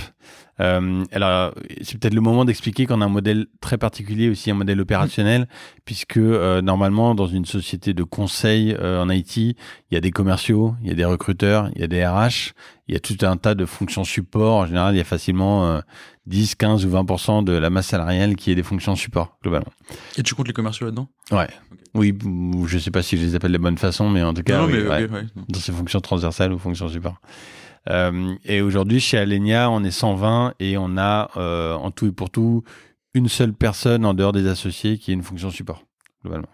Euh, alors, c'est peut-être le moment d'expliquer qu'on a un modèle très particulier, aussi un modèle opérationnel, puisque euh, normalement, dans une société de conseil euh, en IT, il y a des commerciaux, il y a des recruteurs, il y a des RH, il y a tout un tas de fonctions support. En général, il y a facilement 10, 15 ou 20% de la masse salariale qui est des fonctions support, globalement. Et tu comptes les commerciaux là-dedans? Ouais. Oui, je sais pas si je les appelle de la bonne façon, mais en tout cas, Non, oui, mais ouais, ok, ouais, non. dans ces fonctions transversales ou fonctions support. Euh, et aujourd'hui, chez Alenia, on est 120 et on a euh, en tout et pour tout une seule personne en dehors des associés qui est une fonction support, globalement.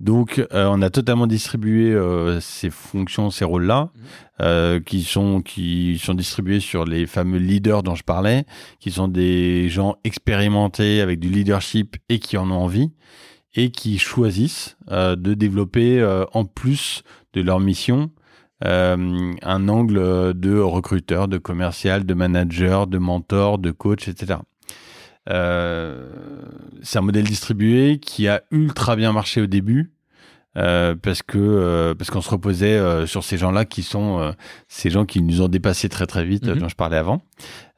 Donc, euh, on a totalement distribué ces fonctions, ces rôles-là, euh, qui sont qui sont distribués sur les fameux leaders dont je parlais, qui sont des gens expérimentés avec du leadership et qui en ont envie et qui choisissent de développer en plus de leur mission euh, un angle de recruteur, de commercial, de manager, de mentor, de coach, etc. Euh, c'est un modèle distribué qui a ultra bien marché au début. euh, parce que parce qu'on se reposait sur ces gens-là qui sont ces gens qui nous ont dépassé très très vite Mhm. dont je parlais avant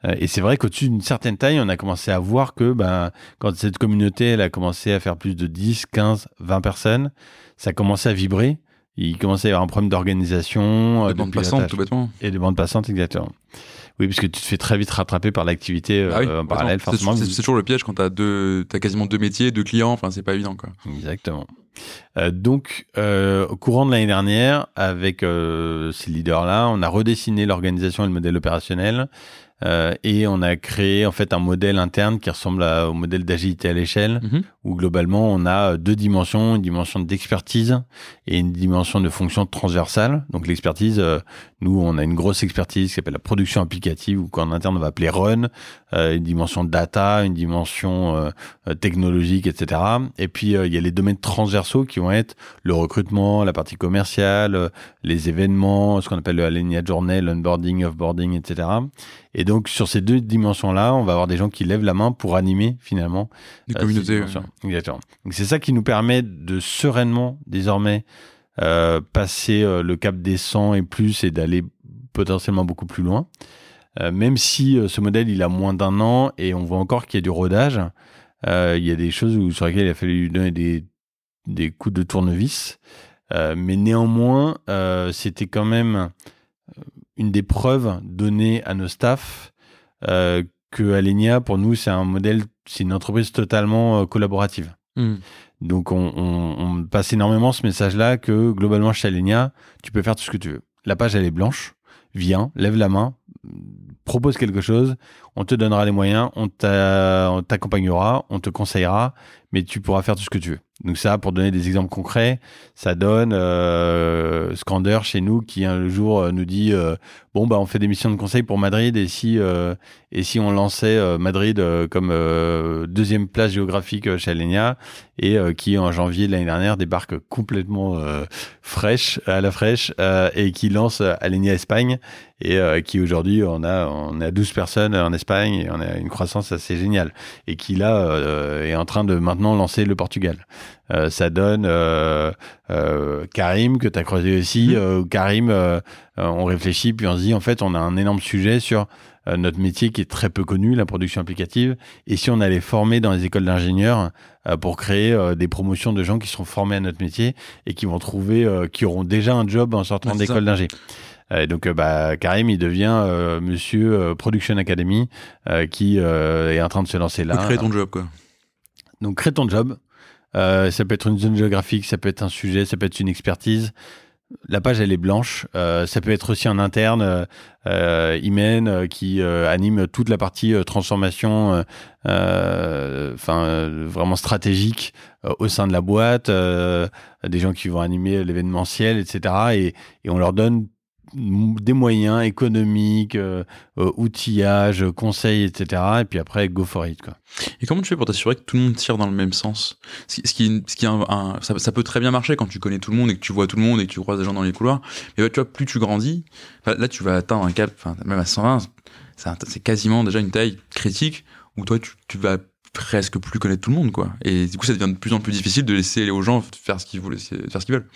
et c'est vrai qu'au-dessus d'une certaine taille on a commencé à voir que ben quand cette communauté elle a commencé à faire plus de 10 15 20 personnes ça commençait à vibrer il commençait à y avoir un problème d'organisation euh, De de bande pilotage. passante, tout bêtement. Et de bande passante, exactement. Oui, parce que tu te fais très vite rattraper par l'activité euh, Ah oui, en parallèle, forcément. C'est c'est toujours le piège quand t'as deux, t'as quasiment deux métiers, deux clients. Enfin, c'est pas évident, quoi. Exactement. Euh, donc, euh, au courant de l'année dernière, avec euh, ces leaders-là, on a redessiné l'organisation et le modèle opérationnel. et on a créé en fait un modèle interne qui ressemble à- au modèle d'agilité à l'échelle, Mhm. où globalement on a deux dimensions, une dimension d'expertise et une dimension de fonction transversale. Donc l'expertise, nous on a une grosse expertise qui s'appelle la production applicative, ou qu'en interne on va appeler run, une dimension data, une dimension technologique, etc. Et puis il y a les domaines transversaux qui vont être le recrutement, la partie commerciale, euh, les événements, ce qu'on appelle le Alenia Journey, l'onboarding, offboarding, etc. Et donc sur ces deux dimensions-là, on va avoir des gens qui lèvent la main pour animer finalement Des euh, communautés. ces dimensions. Exactement. Donc c'est ça qui nous permet de sereinement désormais euh, passer euh, le cap des 100 et plus et d'aller potentiellement beaucoup plus loin. Euh, même si euh, ce modèle il a moins d'un an et on voit encore qu'il y a du rodage, euh, il y a des choses où, sur lesquelles il a fallu donner des, des coups de tournevis. Euh, mais néanmoins, euh, c'était quand même euh, une des preuves données à nos staffs euh, que Alenia, pour nous, c'est un modèle, c'est une entreprise totalement collaborative. Mhm. Donc on, on- on passe énormément ce message-là que globalement chez Alenia, tu peux faire tout ce que tu veux. La page elle est blanche, viens, lève la main, propose quelque chose, on te donnera les moyens, on t'a- on t'accompagnera, on te conseillera, mais tu pourras faire tout ce que tu veux. Donc ça, pour donner des exemples concrets, ça donne euh, Scander chez nous qui un jour euh, nous dit euh, bon bah on fait des missions de conseil pour Madrid et si euh, et si on lançait Madrid comme deuxième place géographique chez Alenia et qui en janvier de l'année dernière débarque complètement fraîche à la fraîche et qui lance Alenia Espagne et qui aujourd'hui on a on a 12 personnes en Espagne et on a une croissance assez géniale et qui là euh, est en train de maintenant lancer le Portugal. Euh, ça donne euh, Karim que tu as croisé aussi. Euh, Karim, on réfléchit puis on se dit en fait on a un énorme sujet sur notre métier qui est très peu connu, la production applicative. Et si on allait former dans les écoles d'ingénieurs pour créer des promotions de gens qui seront formés à notre métier et qui vont trouver, qui auront déjà un job en sortant d'école d'ingé. Euh, donc euh, bah, Karim, il devient euh, Monsieur euh, Production Academy euh, qui euh, est en train de se lancer là. Faut créer ton job, quoi. Donc crée ton job. Euh, ça peut être une zone géographique, ça peut être un sujet, ça peut être une expertise. La page elle est blanche. Euh, ça peut être aussi en interne, euh, Imen euh, qui euh, anime toute la partie euh, transformation, enfin vraiment stratégique euh, au sein de la boîte. euh, des gens qui vont animer l'événementiel, etc. Et, et on leur donne des moyens économiques, euh, euh, outillage, conseils, etc. Et puis après, go for it. Quoi. Et comment tu fais pour t'assurer que tout le monde tire dans le même sens? Ce qui, ce qui, ça, peut très bien marcher quand tu connais tout le monde et que tu vois tout le monde et que tu croises des gens dans les couloirs. Mais tu vois, plus tu grandis, là tu vas atteindre un cap, même à 120, c'est quasiment déjà une taille critique où toi tu, tu vas presque plus connaître tout le monde, quoi. Et du coup, ça devient de plus en plus difficile de laisser aux gens faire ce qu'ils veulent, faire ce qu'ils veulent.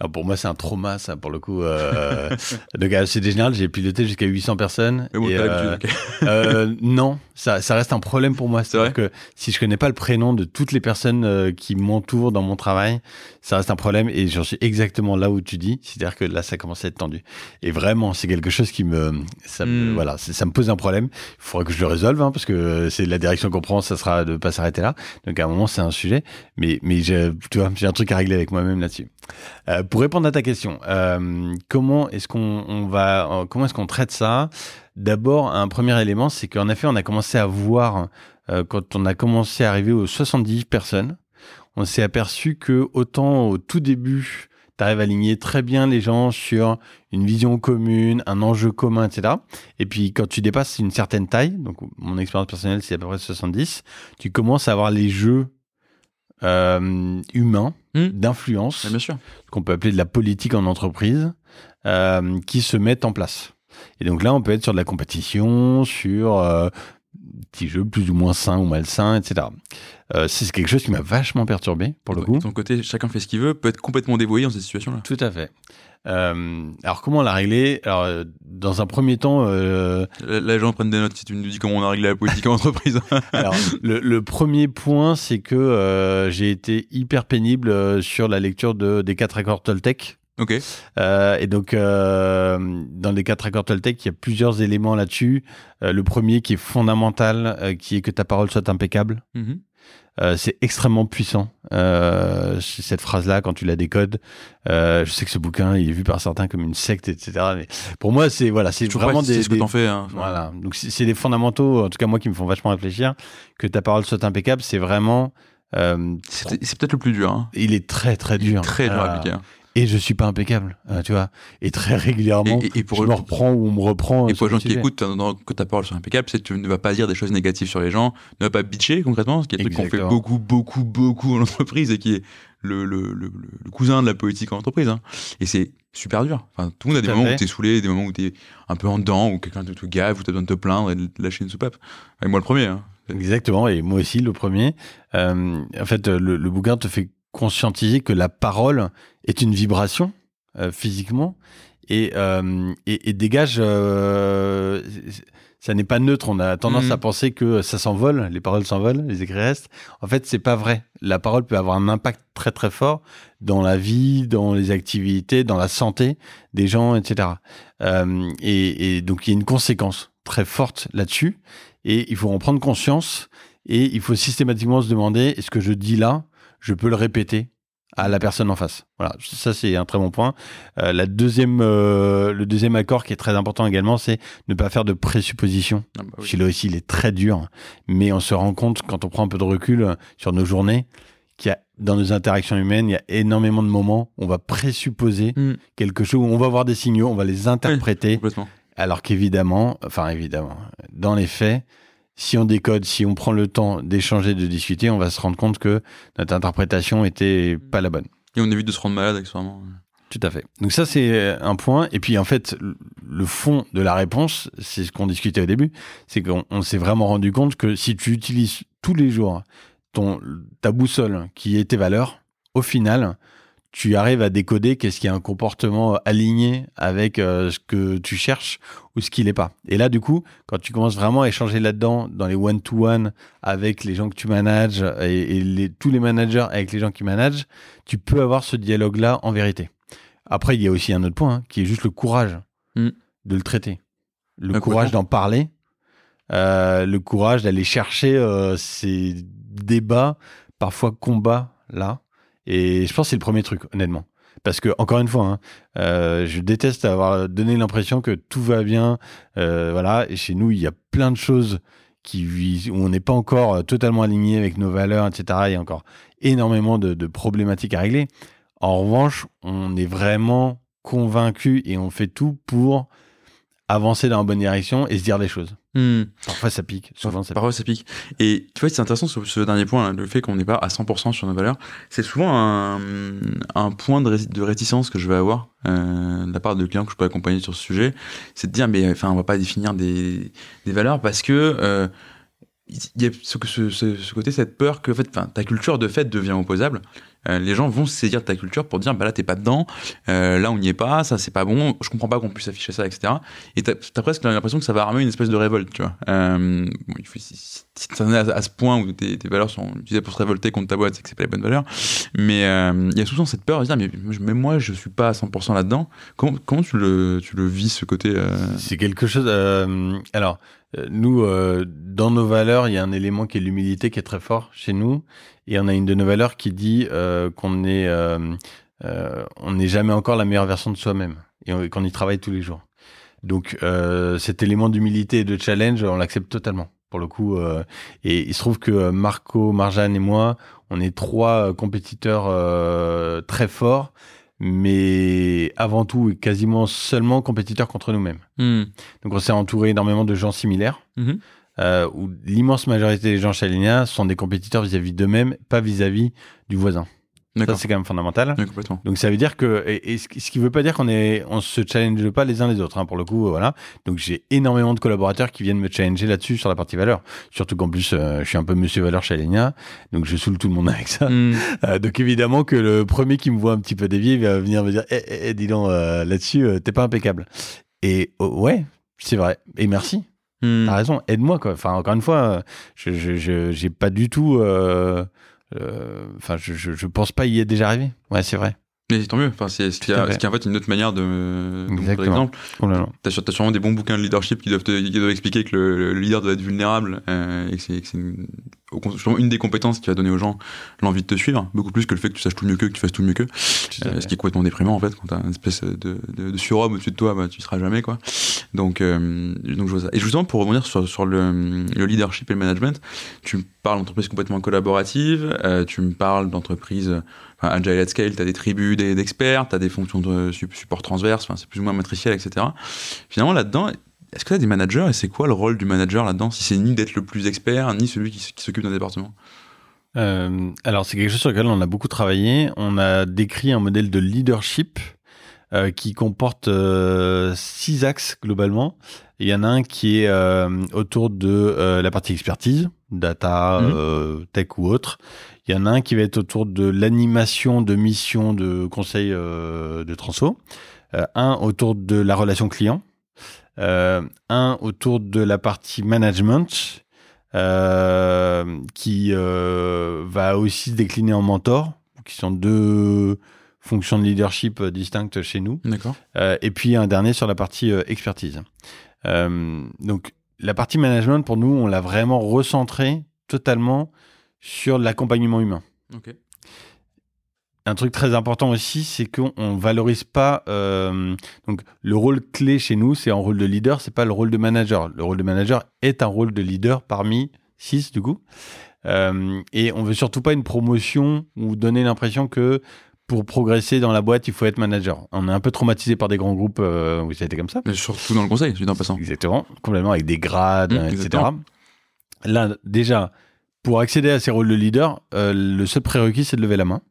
Ah, pour moi, c'est un trauma, ça, pour le coup. Euh, donc, à CD Général, j'ai piloté jusqu'à 800 personnes. Mais bon, et, t'as euh, euh, non, ça, ça reste un problème pour moi. C'est-à-dire que si je connais pas le prénom de toutes les personnes euh, qui m'entourent dans mon travail, ça reste un problème et j'en suis exactement là où tu dis. C'est-à-dire que là, ça commence à être tendu. Et vraiment, c'est quelque chose qui me, ça me, Hmm. voilà, ça me pose un problème. Il faudra que je le résolve, hein, parce que c'est la direction qu'on prend, ça sera de pas s'arrêter là. Donc à un moment, c'est un sujet. Mais, mais j'ai, tu vois, j'ai un truc à régler avec moi-même là-dessus. Euh, pour répondre à ta question, euh, comment est-ce qu'on on va, euh, comment est-ce qu'on traite ça? D'abord, un premier élément, c'est qu'en effet, on a commencé à voir quand on a commencé à arriver aux 70 personnes, on s'est aperçu que autant au tout début, tu arrives à aligner très bien les gens sur une vision commune, un enjeu commun, etc. Et puis quand tu dépasses une certaine taille, donc mon expérience personnelle c'est à peu près 70, tu commences à avoir les jeux euh, humains Hmm. d'influence Ouais, qu'on peut appeler de la politique en entreprise, euh, qui se mettent en place. Et donc là, on peut être sur de la compétition, sur euh, petits jeux plus ou moins sains ou malsains, etc. Euh, c'est quelque chose qui m'a vachement perturbé, pour le De coup. ton côté, chacun fait ce qu'il veut, peut être complètement dévoyé dans cette situation-là. Tout à fait. Euh, alors, comment la régler? Alors, euh, dans un premier temps, euh, Là, les gens prennent des notes si tu nous dis comment on a réglé la politique en entreprise. alors, le, le premier point, c'est que euh, j'ai été hyper pénible sur la lecture de, des quatre accords Toltec. ok. Euh, et donc, euh, dans les quatre accords Toltec, il y a plusieurs éléments là-dessus. Euh, le premier qui est fondamental, qui est que ta parole soit impeccable. Mhm. Euh, c'est extrêmement puissant, euh, cette phrase-là, quand tu la décodes. Euh, je sais que ce bouquin, il est vu par certains comme une secte, etc. Mais pour moi, c'est voilà, c'est vraiment des, ce que t'en fais. Hein. voilà. Donc c'est des fondamentaux, en tout cas moi, qui me font vachement réfléchir. Que ta parole soit impeccable, c'est vraiment. C'est peut-être le plus dur. Hein. il est très très dur. Très dur à appliquer. Et je suis pas impeccable, euh, tu vois. Et très régulièrement, Et, et- pour, je me reprends ou on me reprend. et sur pour les le gens qui écoutent, que ta parole soit impeccable, c'est que tu ne vas pas dire des choses négatives sur les gens, ne vas pas bitcher concrètement, ce qui est un truc qu'on fait beaucoup, beaucoup, beaucoup en entreprise et qui est le, le, le, le cousin de la politique en entreprise. hein. Et c'est super dur. Enfin, tout le monde a des moments fait. où t'es saoulé, des moments où t'es un peu en dedans, où quelqu'un te, te gave, où t'as besoin de te plaindre et de lâcher une soupape. Et moi le premier. Hein. Exactement, et moi aussi le premier. Euh, en fait, euh, le, le bouquin te fait conscientiser que la parole est une vibration euh, physiquement et, euh, et, et dégage. euh, ça n'est pas neutre. On a tendance Mhm. à penser que ça s'envole, les paroles s'envolent, les écrits restent. En fait, c'est pas vrai. La parole peut avoir un impact très très fort dans la vie, dans les activités, dans la santé des gens, etc. Euh, et, et donc il y a une conséquence très forte là-dessus. Et il faut en prendre conscience et il faut systématiquement se demander est-ce que je dis là, je peux le répéter à la personne en face. Voilà, ça c'est un très bon point. Euh, la deuxième, euh, le deuxième accord qui est très important également, c'est ne pas faire de présuppositions. Ah bah oui. Il est très dur, mais on se rend compte quand on prend un peu de recul euh, sur nos journées qu'il y a dans nos interactions humaines, il y a énormément de moments où on va présupposer Mm. quelque chose, où on va voir des signaux, on va les interpréter, alors qu'évidemment, enfin évidemment, dans les faits, si on décode, si on prend le temps d'échanger, de discuter, on va se rendre compte que notre interprétation était pas la bonne. Et on évite de se rendre malade accessoirement. Tout à fait. Donc ça, c'est euh, un point. Et puis, en fait, le- fond de la réponse, c'est ce qu'on discutait au début, c'est qu'on on s'est vraiment rendu compte que si tu utilises tous les jours ton, ta boussole qui est tes valeurs, au final, tu arrives à décoder qu'est-ce qui est un comportement aligné avec euh, ce que tu cherches ou ce qui l'est pas. Et là, du coup, quand tu commences vraiment à échanger là-dedans, dans les one-to-one avec les gens que tu manages et, et les, tous les managers avec les gens qui managent, tu peux avoir ce dialogue-là en vérité. Après, il y a aussi un autre point, hein, qui est juste le courage Mm. de le traiter. Le courage d'en parler, euh, le courage d'aller chercher euh, ces débats, parfois combats là. Et je pense que c'est le premier truc, honnêtement. Parce que, encore une fois, hein, euh, je déteste avoir donné l'impression que tout va bien. euh, voilà. Et chez nous, il y a plein de choses qui, où on n'est pas encore euh, totalement aligné avec nos valeurs, etc. Il y a encore énormément de, de problématiques à régler. En revanche, on est vraiment convaincu et on fait tout pour avancer dans la bonne direction et se dire les choses. Hmm. Parfois ça pique, souvent ça pique. Parfois ça pique. Et tu vois, c'est intéressant sur ce dernier point, là, le fait qu'on n'est pas à 100% sur nos valeurs. C'est souvent un, un point de, ré- de réticence que je vais avoir euh, de la part de clients que je peux accompagner sur ce sujet. C'est de dire, mais enfin, on va pas définir des, des valeurs parce que euh, il y a ce, ce, ce, côté, cette peur que en fait, ta culture de fait devient opposable. Euh, les gens vont se saisir de ta culture pour dire bah là t'es pas dedans, euh, là on n'y est pas, ça c'est pas bon, je comprends pas qu'on puisse afficher ça, etc. Et t'as as presque l'impression que ça va armer une espèce de révolte, tu vois. Euh, bon, il si, si, si à, à, ce point où tes, valeurs sont utilisées pour se révolter contre ta boîte, c'est que c'est pas les bonnes valeurs. Mais euh, il y a souvent cette peur de dire mais, mais, moi je suis pas à 100% là-dedans. Comment, comment tu, le, tu le vis ce côté C'est quelque chose. alors nous, dans nos valeurs, il y a un élément qui est l'humilité qui est très fort chez nous. Et on a une de nos valeurs qui dit euh, qu'on est, euh, euh, on n'est jamais encore la meilleure version de soi-même et qu'on y travaille tous les jours. Donc euh, cet élément d'humilité et de challenge, on l'accepte totalement pour le coup. Euh, et il se trouve que Marco, Marjane et moi, on est trois compétiteurs très forts, mais avant tout et quasiment seulement compétiteurs contre nous-mêmes. Mmh. Donc on s'est entouré énormément de gens similaires. Mmh euh, où l'immense majorité des gens chez Alenia sont des compétiteurs vis-à-vis d'eux-mêmes, pas vis-à-vis du voisin. Ça, c'est quand même fondamental. Oui, Donc, ça veut dire que, et, et ce qui veut pas dire qu'on est, on se challenge pas les uns les autres, hein, pour le coup, voilà. Donc, j'ai énormément de collaborateurs qui viennent me challenger là-dessus sur la partie valeur. Surtout qu'en plus, euh, je suis un peu monsieur valeur chez Alenia, donc je saoule tout le monde avec ça. Mm. Euh, donc, évidemment que le premier qui me voit un petit peu dévié va venir me dire, eh, eh, eh dis donc, euh, là-dessus, t'es pas impeccable. Et oh, ouais, c'est vrai. Et merci. Mmh. T'as raison, aide-moi quoi. Enfin, encore une fois, je je je j'ai pas du tout. Euh, Enfin, je, je je pense pas y être déjà arrivé. Ouais, c'est vrai. Mais tant mieux. Enfin, c'est ce qui, a, ce qui est en fait une autre manière de. par exemple, t'as sur, as sûrement des bons bouquins de leadership qui doivent, te, qui doivent expliquer que le, le, leader doit être vulnérable euh, et que c'est une, une des compétences qui va donner aux gens l'envie de te suivre, beaucoup plus que le fait que tu saches tout mieux qu'eux, que tu fasses tout mieux qu'eux. Euh, ce qui est complètement déprimant en fait quand t'as une espèce de, de, de surhomme au-dessus de toi, bah, tu seras jamais quoi. Donc, euh, donc je vois ça. Et justement pour revenir sur, sur le, le leadership et le management, tu me parles d'entreprise complètement collaborative, euh, tu me parles d'entreprise Enfin, Agile at Scale, tu as des tribus d'experts, tu as des fonctions de support transverse, c'est plus ou moins matriciel, etc. Finalement, là-dedans, est-ce que tu as des managers et c'est quoi le rôle du manager là-dedans Si c'est ni d'être le plus expert, ni celui qui, qui s'occupe d'un département? Euh, Alors, c'est quelque chose sur lequel on a beaucoup travaillé. On a décrit un modèle de leadership euh, qui comporte euh, six axes globalement. Il y en a un qui est euh, autour de la partie expertise, data, Mhm. tech ou autre. Il y en a un qui va être autour de l'animation de mission de conseil de transfo. Euh, un autour de la relation client. Euh, un autour de la partie management, euh, qui euh, va aussi se décliner en mentor, qui sont deux fonctions de leadership distinctes chez nous. D'accord. Euh, et puis un dernier sur la partie euh, expertise. Euh, donc la partie management, pour nous, on l'a vraiment recentré totalement sur l'accompagnement humain. Ok. Un truc très important aussi, c'est qu'on on valorise pas. euh, donc, le rôle clé chez nous, c'est un rôle de leader, c'est pas le rôle de manager. Le rôle de manager est un rôle de leader parmi six, du coup. Euh, et on veut surtout pas une promotion ou donner l'impression que pour progresser dans la boîte, il faut être manager. On est un peu traumatisé par des grands groupes euh, où ça a été comme ça. Mais surtout dans le conseil, je suis en passant. Etc. Complètement, avec des grades, Mmh, etc. exactement. Là, déjà, pour accéder à ces rôles de leader, euh, le seul prérequis, c'est de lever la main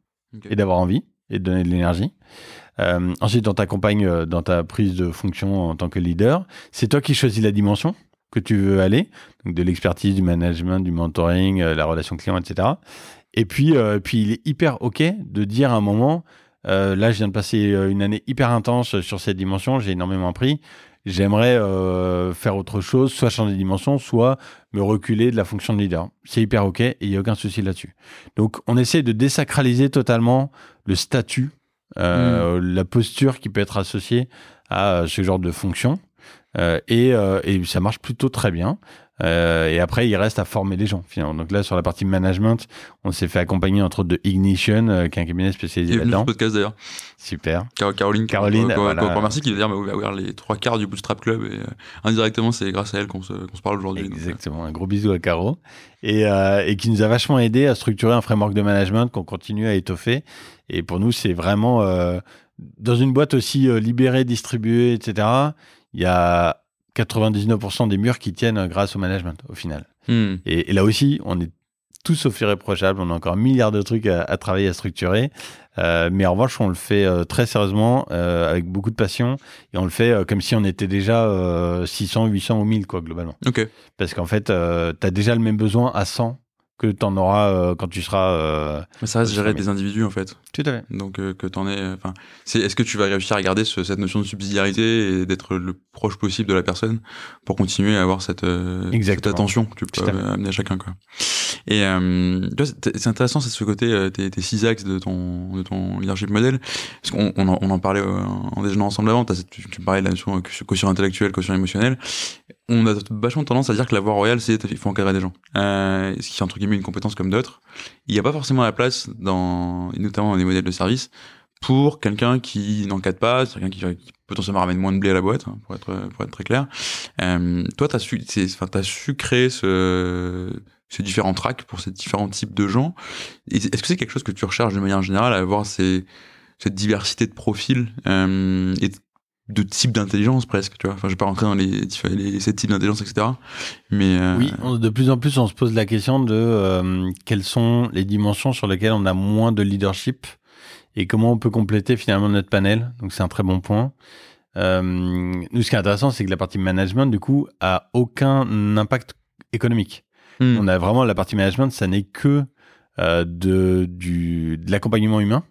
et d'avoir envie et de donner de l'énergie. Euh, ensuite, on t'accompagne euh, dans ta prise de fonction en tant que leader. C'est toi qui choisis la dimension que tu veux aller, donc de l'expertise, du management, du mentoring, euh, la relation client, etc. Et puis, puis, il est hyper OK de dire à un moment, là, je viens de passer une année hyper intense sur cette dimension, j'ai énormément appris. J'aimerais euh, faire autre chose, soit changer de dimension, soit me reculer de la fonction de leader. C'est hyper OK et il n'y a aucun souci là-dessus. Donc, on essaie de désacraliser totalement le statut, euh, la posture qui peut être associée à ce genre de fonction. Euh, et, euh, et ça marche plutôt très bien. Euh, et après, il reste à former les gens, finalement. Donc là, sur la partie management, on s'est fait accompagner entre autres de Ignition, euh, qui est un cabinet spécialisé là-dedans. le podcast d'ailleurs. Super. Car- Caroline, Caroline, qu'on- voilà. qu'on remercie, qui veut dire m'a ouvert les trois quarts du Bootstrap Club et euh, indirectement c'est grâce à elle qu'on se, qu'on se parle aujourd'hui. donc, Exactement. Un gros bisou à Caro. Et, et qui nous a vachement aidé à structurer un framework de management qu'on continue à étoffer. Et pour nous, c'est vraiment dans une boîte aussi libérée, distribuée, etc. Il y a 99% des murs qui tiennent grâce au management au final. hmm. Et, et là aussi, on est tout sauf irréprochable. On a encore un milliard de trucs à, travailler, à structurer. Euh, mais en revanche, on le fait euh, très sérieusement, euh, avec beaucoup de passion, et on le fait comme si on était déjà 600, 800 ou 1000, quoi, globalement. Parce qu'en fait, tu as déjà le même besoin à 100 que tu en auras euh, quand tu seras. Euh, mais ça reste gérer des individus en fait. Tout à fait. Donc euh, que t'en es. Enfin, c'est est-ce que tu vas réussir à garder cette notion de subsidiarité et d'être le proche possible de la personne pour continuer à avoir cette, cette attention que tu peux amener à chacun quoi. Et c'est intéressant c'est ce côté tes, tes, six axes de ton de ton leadership model parce qu'on on en, on en, parlait en déjeunant ensemble avant. Tu, tu parlais de la notion de quotient intellectuel, quotient émotionnel on a vachement tendance à dire que la voie royale, c'est il faut encadrer des gens. Euh, ce qui est entre guillemets une compétence comme d'autres. Il n'y a pas forcément la place, dans, notamment dans les modèles de service, pour quelqu'un qui n'encadre pas, quelqu'un qui, qui, potentiellement ramène moins de blé à la boîte, hein, pour être pour être très clair. Euh, toi, t'as su, enfin, su créer ce ces différents tracks pour ces différents types de gens. Est-ce que c'est quelque chose que tu recherches de manière générale, à avoir ces, cette diversité de profils euh, de types d'intelligence presque, tu vois. Enfin, je vais pas rentrer dans les, les sept types d'intelligence, etc. Mais euh, oui, de plus en plus, on se pose la question de euh, quelles sont les dimensions sur lesquelles on a moins de leadership et comment on peut compléter finalement notre panel. Donc c'est un très bon point. Euh, nous, ce qui est intéressant, c'est que la partie management, du coup, a aucun impact économique. Hmm. On a vraiment la partie management, ça n'est que de, du, de l'accompagnement humain.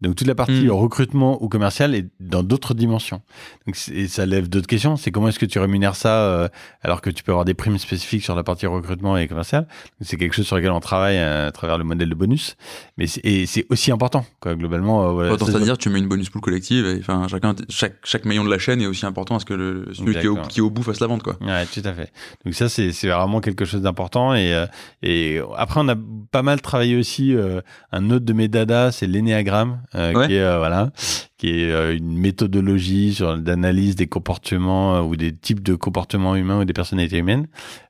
Donc toute la partie hmm. recrutement ou commercial est dans d'autres dimensions. Donc et ça lève d'autres questions. C'est comment est-ce que tu rémunères ça euh, alors que tu peux avoir des primes spécifiques sur la partie recrutement et commercial? C'est quelque chose sur lequel on travaille à, travers le modèle de bonus. Mais c'est aussi important quoi, globalement. Euh, voilà, C'est-à-dire tu mets une bonus pool collective. Et, enfin chacun chaque chaque maillon de la chaîne est aussi important à ce que le, celui qui est, au, qui est, au, bout fasse la vente quoi. Ouais, tout à fait. Donc ça c'est vraiment quelque chose d'important et euh, et après on a pas mal travaillé aussi euh, un autre de mes dadas c'est l'énéagramme euh, qui est euh, voilà, qui est euh, une méthodologie sur d'analyse des comportements ou des types de comportements humains ou des personnalités humaines.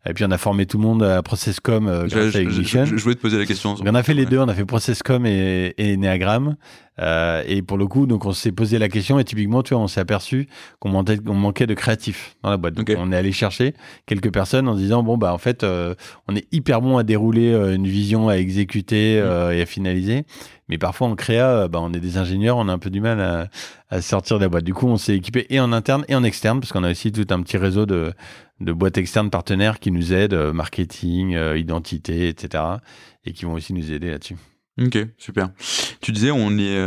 Et puis on a formé tout le monde à Processcom grâce je, à Ignition. Je, voulais te poser la question. on a fait les deux, on a fait Processcom et, et Enneagram. Euh, et pour le coup, donc on s'est posé la question et typiquement, tu vois, on s'est aperçu qu'on manquait, manquait, de créatifs dans la boîte. Donc on est allé chercher quelques personnes en disant bon bah en fait, on est hyper bon à dérouler une vision, à exécuter mmh. et à finaliser. Mais parfois en créa, euh, bah, on est des ingénieurs, on a un peu du mal à, à sortir des boîtes. Du coup, on s'est équipé et en interne et en externe, parce qu'on a aussi tout un petit réseau de, de boîtes externes partenaires qui nous aident, euh, marketing, euh, identité, etc. Et qui vont aussi nous aider là-dessus. Ok, super. Tu disais, on est,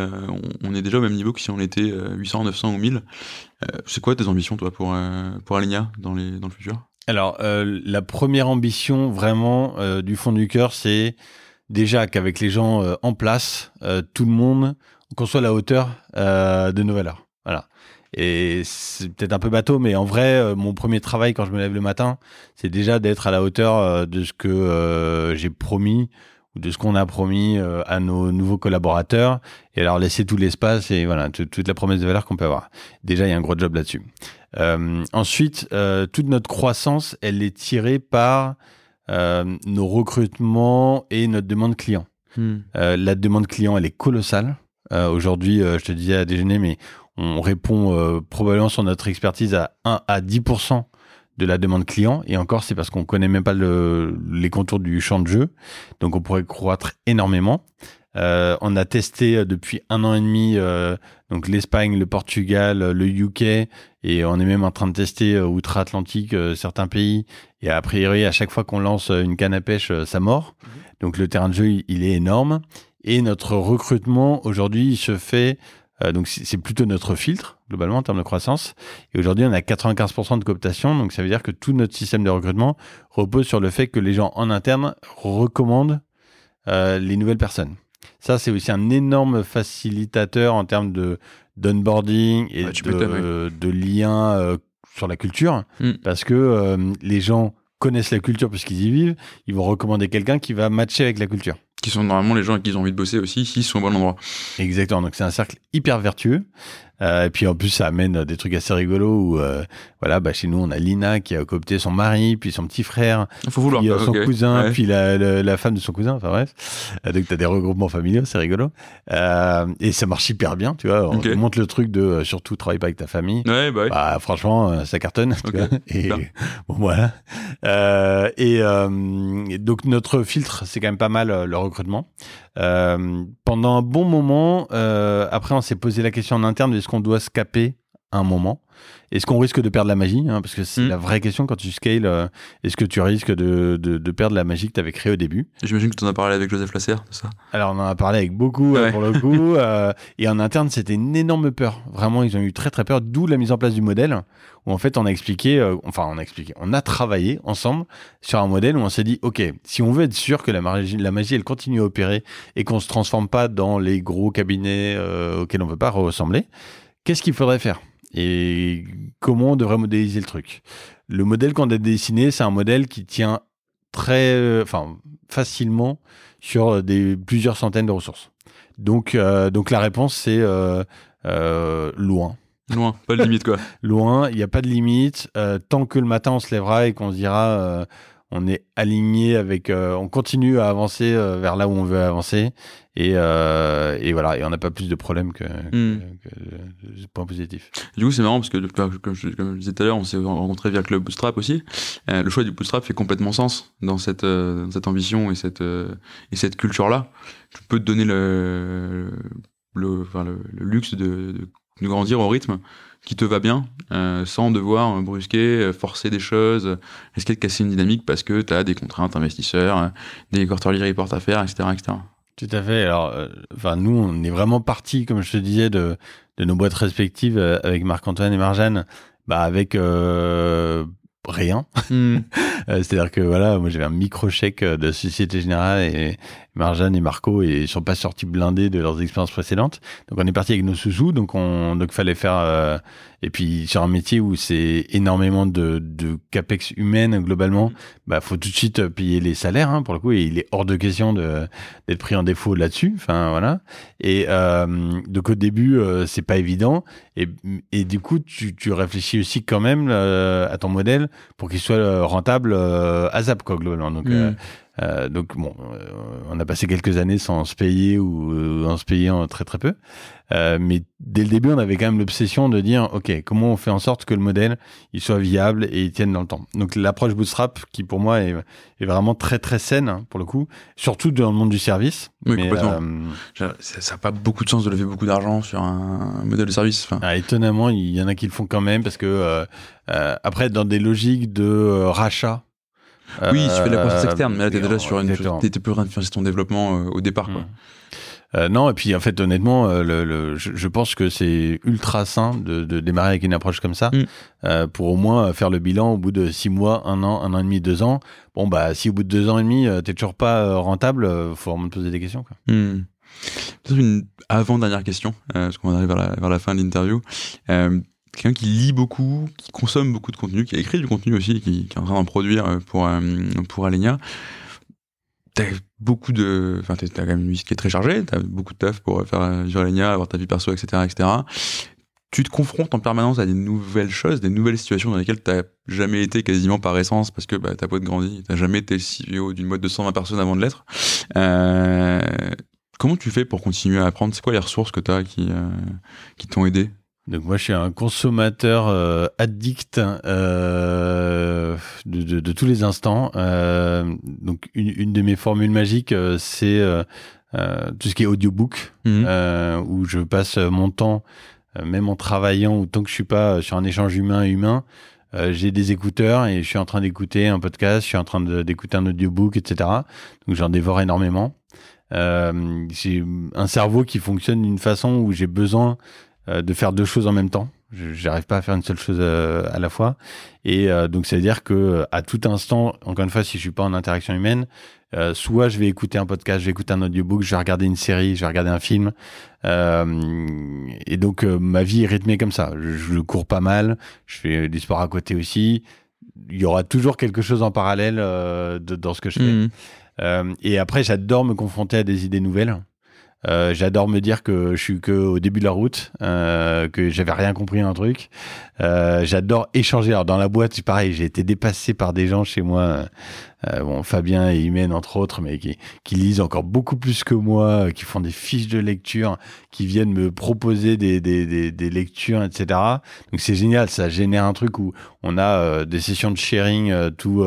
on est déjà au même niveau que si on était 800, 900 ou 1000. c'est quoi tes ambitions, toi, pour, pour Aligna dans, les, dans le futur? Alors, la première ambition, vraiment, du fond du cœur, c'est déjà qu'avec les gens euh, en place, euh, tout le monde, qu'on soit à la hauteur euh, de nos valeurs. Voilà. Et c'est peut-être un peu bateau, mais en vrai, mon premier travail quand je me lève le matin, c'est déjà d'être à la hauteur de ce que j'ai promis ou de ce qu'on a promis à nos nouveaux collaborateurs et leur laisser tout l'espace et voilà toute la promesse de valeur qu'on peut avoir. Déjà, il y a un gros job là-dessus. ensuite, toute notre croissance, elle est tirée par euh, nos recrutements et notre demande client. Hmm. Euh, la demande client, elle est colossale. Euh, aujourd'hui, je te disais à déjeuner, mais on répond probablement sur notre expertise à 1 à 10% de la demande client. Et encore, c'est parce qu'on connaît même pas le, les contours du champ de jeu. Donc, on pourrait croître énormément. Euh, on a testé depuis un an et demi euh, donc l'Espagne, le Portugal, le UK et on est même en train de tester outre-Atlantique certains pays et a priori, à chaque fois qu'on lance une canne à pêche, euh, ça mord. Mhm. Donc le terrain de jeu, il est énorme. Et notre recrutement, aujourd'hui, il se fait... Euh, donc c'est plutôt notre filtre, globalement, en termes de croissance. Et aujourd'hui, on a 95% de cooptation. Donc ça veut dire que tout notre système de recrutement repose sur le fait que les gens en interne recommandent euh, les nouvelles personnes. Ça, c'est aussi un énorme facilitateur en termes de d'onboarding et de, euh, sur la culture, mm. parce que euh, les gens connaissent la culture puisqu'ils y vivent, ils vont recommander quelqu'un qui va matcher avec la culture. Qui sont normalement les gens avec qui ils ont envie de bosser aussi, s'ils sont au bon endroit. Exactement, donc c'est un cercle hyper vertueux. Euh, et puis en plus, ça amène des trucs assez rigolos où, euh, voilà, bah, chez nous, on a Lina qui a coopté son mari, puis son petit frère, faut vouloir. puis euh, son cousin, Ouais. puis la, la, la femme de son cousin, enfin bref. Euh, donc t'as des regroupements familiaux, c'est rigolo. Euh, et ça marche hyper bien, tu vois. On Ok. montre le truc de euh, surtout travaille pas avec ta famille. Ouais, bah ouais. Bah, franchement, euh, ça cartonne. tu vois. Et bon, voilà. Euh, et, euh, donc, notre filtre, c'est quand même pas mal euh, le recrutement. Euh, pendant un bon moment, euh, après, on s'est posé la question en interne est-ce qu'on doit se caper un moment Est-ce qu'on risque de perdre la magie hein, Parce que c'est Mm. la vraie question quand tu scales. euh, est-ce que tu risques de, de, de perdre la magie que tu avais créée au début? J'imagine que tu en as parlé avec Joseph Lasserre, ça? Alors, on en a parlé avec beaucoup euh, Ouais. pour le coup. euh, et en interne, c'était une énorme peur. Vraiment, ils ont eu très très peur, d'où la mise en place du modèle, où en fait, on a expliqué, euh, enfin, on a expliqué, on a travaillé ensemble sur un modèle où on s'est dit, OK, si on veut être sûr que la magie, la magie elle continue à opérer et qu'on se transforme pas dans les gros cabinets auxquels on veut pas ressembler, qu'est-ce qu'il faudrait faire? Et comment on devrait modéliser le truc? Le modèle qu'on a dessiné, c'est un modèle qui tient très, euh, enfin, facilement sur des plusieurs centaines de ressources. Donc, euh, donc la réponse c'est euh, euh, loin. Loin, pas de limite, quoi. Loin, il n'y a pas de limite. Euh, tant que le matin on se lèvera et qu'on se dira euh, on est aligné avec, euh, on continue à avancer euh, vers là où on veut avancer et, euh, et voilà et on n'a pas plus de problèmes que, Hmm. que, points positifs. Du coup, c'est marrant parce que, comme je, comme je disais tout à l'heure, on s'est rencontrés via le club Bootstrap aussi. Le choix du Bootstrap fait complètement sens dans cette, dans cette ambition et cette, et cette culture-là. Tu peux te donner le, le, enfin, le, le luxe de, de, de grandir au rythme qui te va bien, euh, sans devoir euh, brusquer, euh, forcer des choses, risquer de casser une dynamique parce que tu as des contraintes investisseurs, des quarterly reports à faire, etc. etc. Tout à fait. Alors, enfin, nous, on est vraiment parti, comme je te disais, de, de nos boîtes respectives avec Marc-Antoine et Marjane, bah, avec rien. Euh, C'est-à-dire que voilà, moi j'avais un micro-chèque euh, de Société Générale et Marjane et Marco et sont pas sortis blindés de leurs expériences précédentes. Donc on est parti avec nos sous-sous, donc on donc fallait faire euh, et puis sur un métier où c'est énormément de, de capex humaine globalement, bah faut tout de suite euh, payer les salaires hein, pour le coup et il est hors de question de d'être pris en défaut là-dessus. Enfin voilà. Et euh, donc au début euh, c'est pas évident et, et du coup tu, tu réfléchis aussi quand même à ton modèle pour qu'il soit rentable à zap quoi globalement. Donc Mm. Euh, donc bon, euh, on a passé quelques années sans se payer ou en se payant très très peu. Euh, mais dès le début, on avait quand même l'obsession de dire, ok, comment on fait en sorte que le modèle il soit viable et il tienne dans le temps. Donc l'approche bootstrap, qui pour moi est, est vraiment très très saine hein, pour le coup, surtout dans le monde du service. Oui, mais, complètement. euh, Ça n'a pas beaucoup de sens de lever beaucoup d'argent sur un modèle de service. Ah, étonnamment, il y en a qui le font quand même parce que après, dans des logiques de rachat. Oui, tu fais de la euh, croissance externe, mais là, t'es déjà sur une. T'es plus en train de financer ton développement euh, au départ, quoi. Mm. Euh, non, et puis en fait, honnêtement, euh, le, le- je, je pense que c'est ultra sain de, de démarrer avec une approche comme ça, Mm. euh, pour au moins faire le bilan au bout de six mois, un an, un an et demi, deux ans. Bon, bah, si au bout de deux ans et demi, t'es toujours pas rentable, euh, faut vraiment te poser des questions. Quoi. Hmm. Peut-être une avant-dernière question, parce qu'on arrive vers la, vers la fin de l'interview. Quelqu'un qui lit beaucoup, qui consomme beaucoup de contenu, qui a écrit du contenu aussi, qui, qui est en train d'en produire euh, pour, euh, pour Alenia. T'as beaucoup de. Enfin, t'as t'as quand même une vie qui est très chargée, t'as beaucoup de taf pour faire euh, vivre Alenia, avoir ta vie perso, etc., etc. Tu te confrontes en permanence à des nouvelles choses, des nouvelles situations dans lesquelles t'as jamais été quasiment par essence, parce que bah, ta boîte grandit, t'as jamais été CEO d'une boîte de 120 personnes avant de l'être. Comment tu fais pour continuer à apprendre? C'est quoi les ressources que tu as qui, qui t'ont aidé? Donc moi, je suis un consommateur euh, addict euh, de, de- de tous les instants. Euh, donc une, une de mes formules magiques, c'est tout ce qui est audiobook. Mhm. où je passe mon temps, même en travaillant ou tant que je suis pas sur un échange humain humain, euh, j'ai des écouteurs et je suis en train d'écouter un podcast, je suis en train d'écouter un audiobook, etc. Donc j'en dévore énormément. Euh, j'ai un cerveau qui fonctionne d'une façon où j'ai besoin de faire deux choses en même temps. Je n'arrive pas à faire une seule chose euh, à la fois. Et euh, donc, ça veut dire que euh, à tout instant, encore une fois, si je suis pas en interaction humaine, euh, soit je vais écouter un podcast, je vais écouter un audiobook, je vais regarder une série, je vais regarder un film. Euh, et donc, euh, ma vie est rythmée comme ça. Je, je cours pas mal, je fais du sport à côté aussi. Il y aura toujours quelque chose en parallèle euh, de- dans ce que je fais. Euh, et après, j'adore me confronter à des idées nouvelles. Euh, j'adore me dire que je suis que au début de la route, euh, que j'avais rien compris à un truc. Euh, j'adore échanger. Alors dans la boîte, c'est pareil. J'ai été dépassé par des gens chez moi. Euh, bon, Fabien et Imen entre autres, mais qui, lisent encore beaucoup plus que moi, qui font des fiches de lecture, qui viennent me proposer des, lectures, etc. Donc c'est génial. Ça génère un truc où on a des sessions de sharing tout.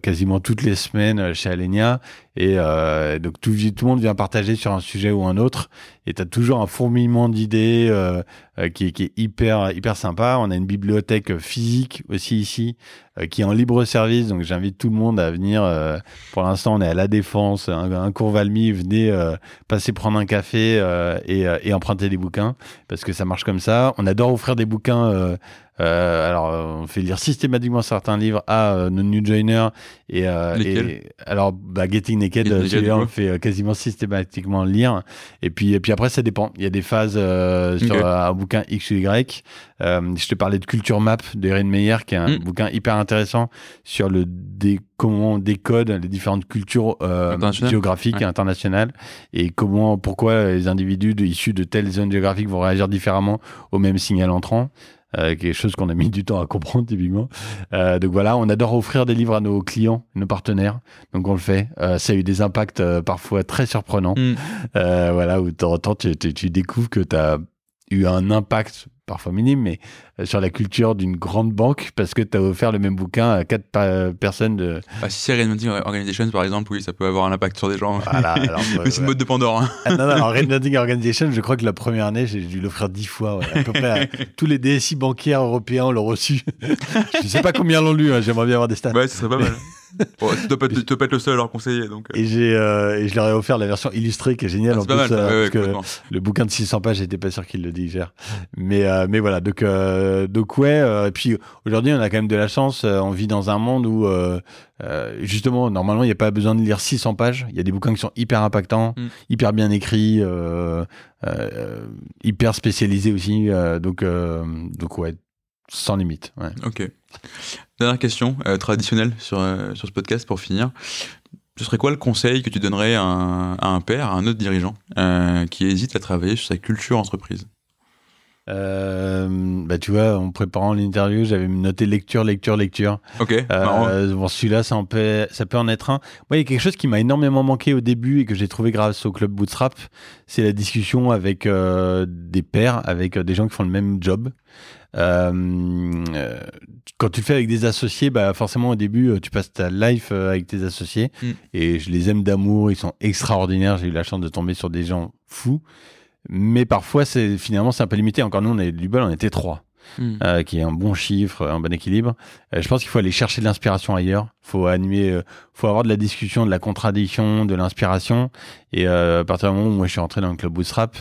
Quasiment toutes les semaines chez Alenia. Et euh, donc tout, tout le monde vient partager sur un sujet ou un autre. Et tu as toujours un fourmillement d'idées euh, euh, qui, qui, est hyper, hyper sympa. On a une bibliothèque physique aussi ici euh, qui est en libre service. Donc j'invite tout le monde à venir. pour l'instant, on est à La Défense, un, un cours Valmy. Venez passer prendre un café et, et, emprunter des bouquins parce que ça marche comme ça. On adore offrir des bouquins euh, alors, on fait lire systématiquement certains livres à euh, nos new joiners. Et, et alors, bah, Getting Naked, celui-là, on le fait quasiment systématiquement lire. Et puis, et puis après, ça dépend. Il y a des phases sur un bouquin X ou Y. je te parlais de Culture Map de Meyer, qui est un hmm. bouquin hyper intéressant sur le dé comment on décode les différentes cultures géographiques et internationales et comment, pourquoi les individus issus de telles zones géographiques vont réagir différemment au même signal entrant euh, quelque chose qu'on a mis du temps à comprendre typiquement. Euh, donc voilà, on adore offrir des livres à nos clients, nos partenaires, donc on le fait. Euh, ça a eu des impacts parfois très surprenants. Mm. Voilà, où de temps en temps tu, tu, tu découvres que tu as eu un impact parfois minime, mais euh, sur la culture d'une grande banque parce que tu as offert le même bouquin à quatre personnes de. Bah, si c'est Reinventing Organization, par exemple, oui, ça peut avoir un impact sur des gens. Voilà, alors, mais c'est une mode de Pandore. Hein. Ah, non, non, Reinventing Organization, je crois que la première année, j'ai dû l'offrir dix fois. Ouais, à peu près tous les DSI bancaires européens l'ont reçu. je sais pas combien l'ont lu, hein, j'aimerais bien avoir des stats. Ouais, ce serait pas mal. bon, tu dois pas, pas être le seul à leur conseiller. Donc, euh. Et, j'ai, euh, et je leur ai offert la version illustrée qui est géniale. Ah, en plus, mal, euh, parce que le bouquin de 600 pages, j'étais pas sûr qu'il le digère. Mais, euh, mais voilà, donc, euh, donc ouais. et puis aujourd'hui, on a quand même de la chance. on vit dans un monde où, justement, normalement, il n'y a pas besoin de lire 600 pages. Il y a des bouquins qui sont hyper impactants, mm. hyper bien écrits, hyper spécialisés aussi. donc, donc ouais, sans limite. Ouais. Ok. Dernière question euh, traditionnelle sur, euh, sur ce podcast pour finir. Ce serait quoi le conseil que tu donnerais à un, père, à un autre dirigeant euh, qui hésite à travailler sur sa culture entreprise? Bah tu vois, en préparant l'interview, j'avais noté lecture, lecture, lecture. Ok. bon, celui-là, ça, peut, ça peut en être un. Moi, il y a quelque chose qui m'a énormément manqué au début et que j'ai trouvé grâce au club Bootstrap, c'est la discussion avec des pairs, avec des gens qui font le même job. Euh, euh, quand tu le fais avec des associés, bah forcément au début, euh, tu passes ta life avec tes associés. Mm. Et je les aime d'amour, ils sont extraordinaires. J'ai eu la chance de tomber sur des gens fous. Mais parfois, c'est finalement, c'est un peu limité. Encore nous, on est du bol, on était trois. Mm. qui est un bon chiffre, un bon équilibre. je pense qu'il faut aller chercher de l'inspiration ailleurs. Faut animer, faut avoir de la discussion, de la contradiction, de l'inspiration. Et à partir du moment où moi je suis rentré dans le club Bootstrap,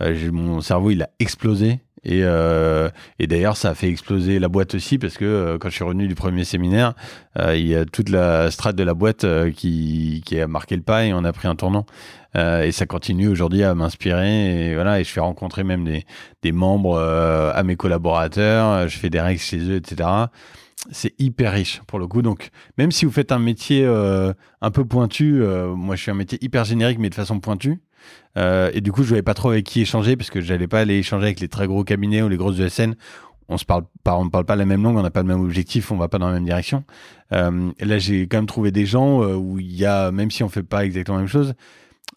mon cerveau il a explosé et, euh, et d'ailleurs, ça a fait exploser la boîte aussi parce que euh, quand je suis revenu du premier séminaire, euh, il y a toute la strate de la boîte qui, a marqué le pas et on a pris un tournant. Et ça continue aujourd'hui à m'inspirer et voilà. Et je fais rencontrer même des, des membres à mes collaborateurs. Je fais des règles chez eux, etc. C'est hyper riche pour le coup. Donc, même si vous faites un métier un peu pointu, moi je suis un métier hyper générique mais de façon pointue. Euh, et du coup, je ne savais pas trop avec qui échanger parce que j'allais pas aller échanger avec les très gros cabinets ou les grosses ESN. On se parle pas, on ne parle pas la même langue, on n'a pas le même objectif, on va pas dans la même direction. Euh, là, j'ai quand même trouvé des gens euh, où il y a, même si on fait pas exactement la même chose,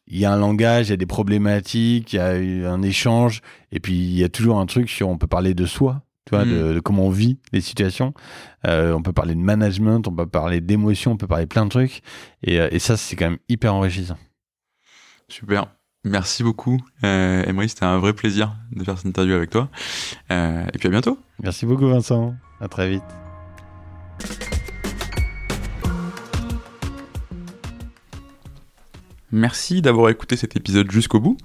il y a un langage, il y a des problématiques, il y a un échange, et puis il y a toujours un truc sur, on peut parler de soi, tu vois, de, mm. comment on vit les situations. Euh, on peut parler de management, on peut parler d'émotion, on peut parler plein de trucs, et, et ça, c'est quand même hyper enrichissant. Super. Merci beaucoup, euh, Emery. C'était un vrai plaisir de faire cette interview avec toi. Euh, et puis à bientôt. Merci beaucoup, Vincent. À très vite. Merci d'avoir écouté cet épisode jusqu'au bout.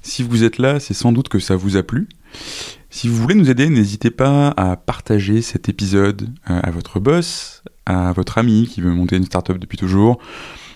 Si vous êtes là, c'est sans doute que ça vous a plu. Si vous voulez nous aider, n'hésitez pas à partager cet épisode euh, à votre boss, à votre ami qui veut monter une startup depuis toujours,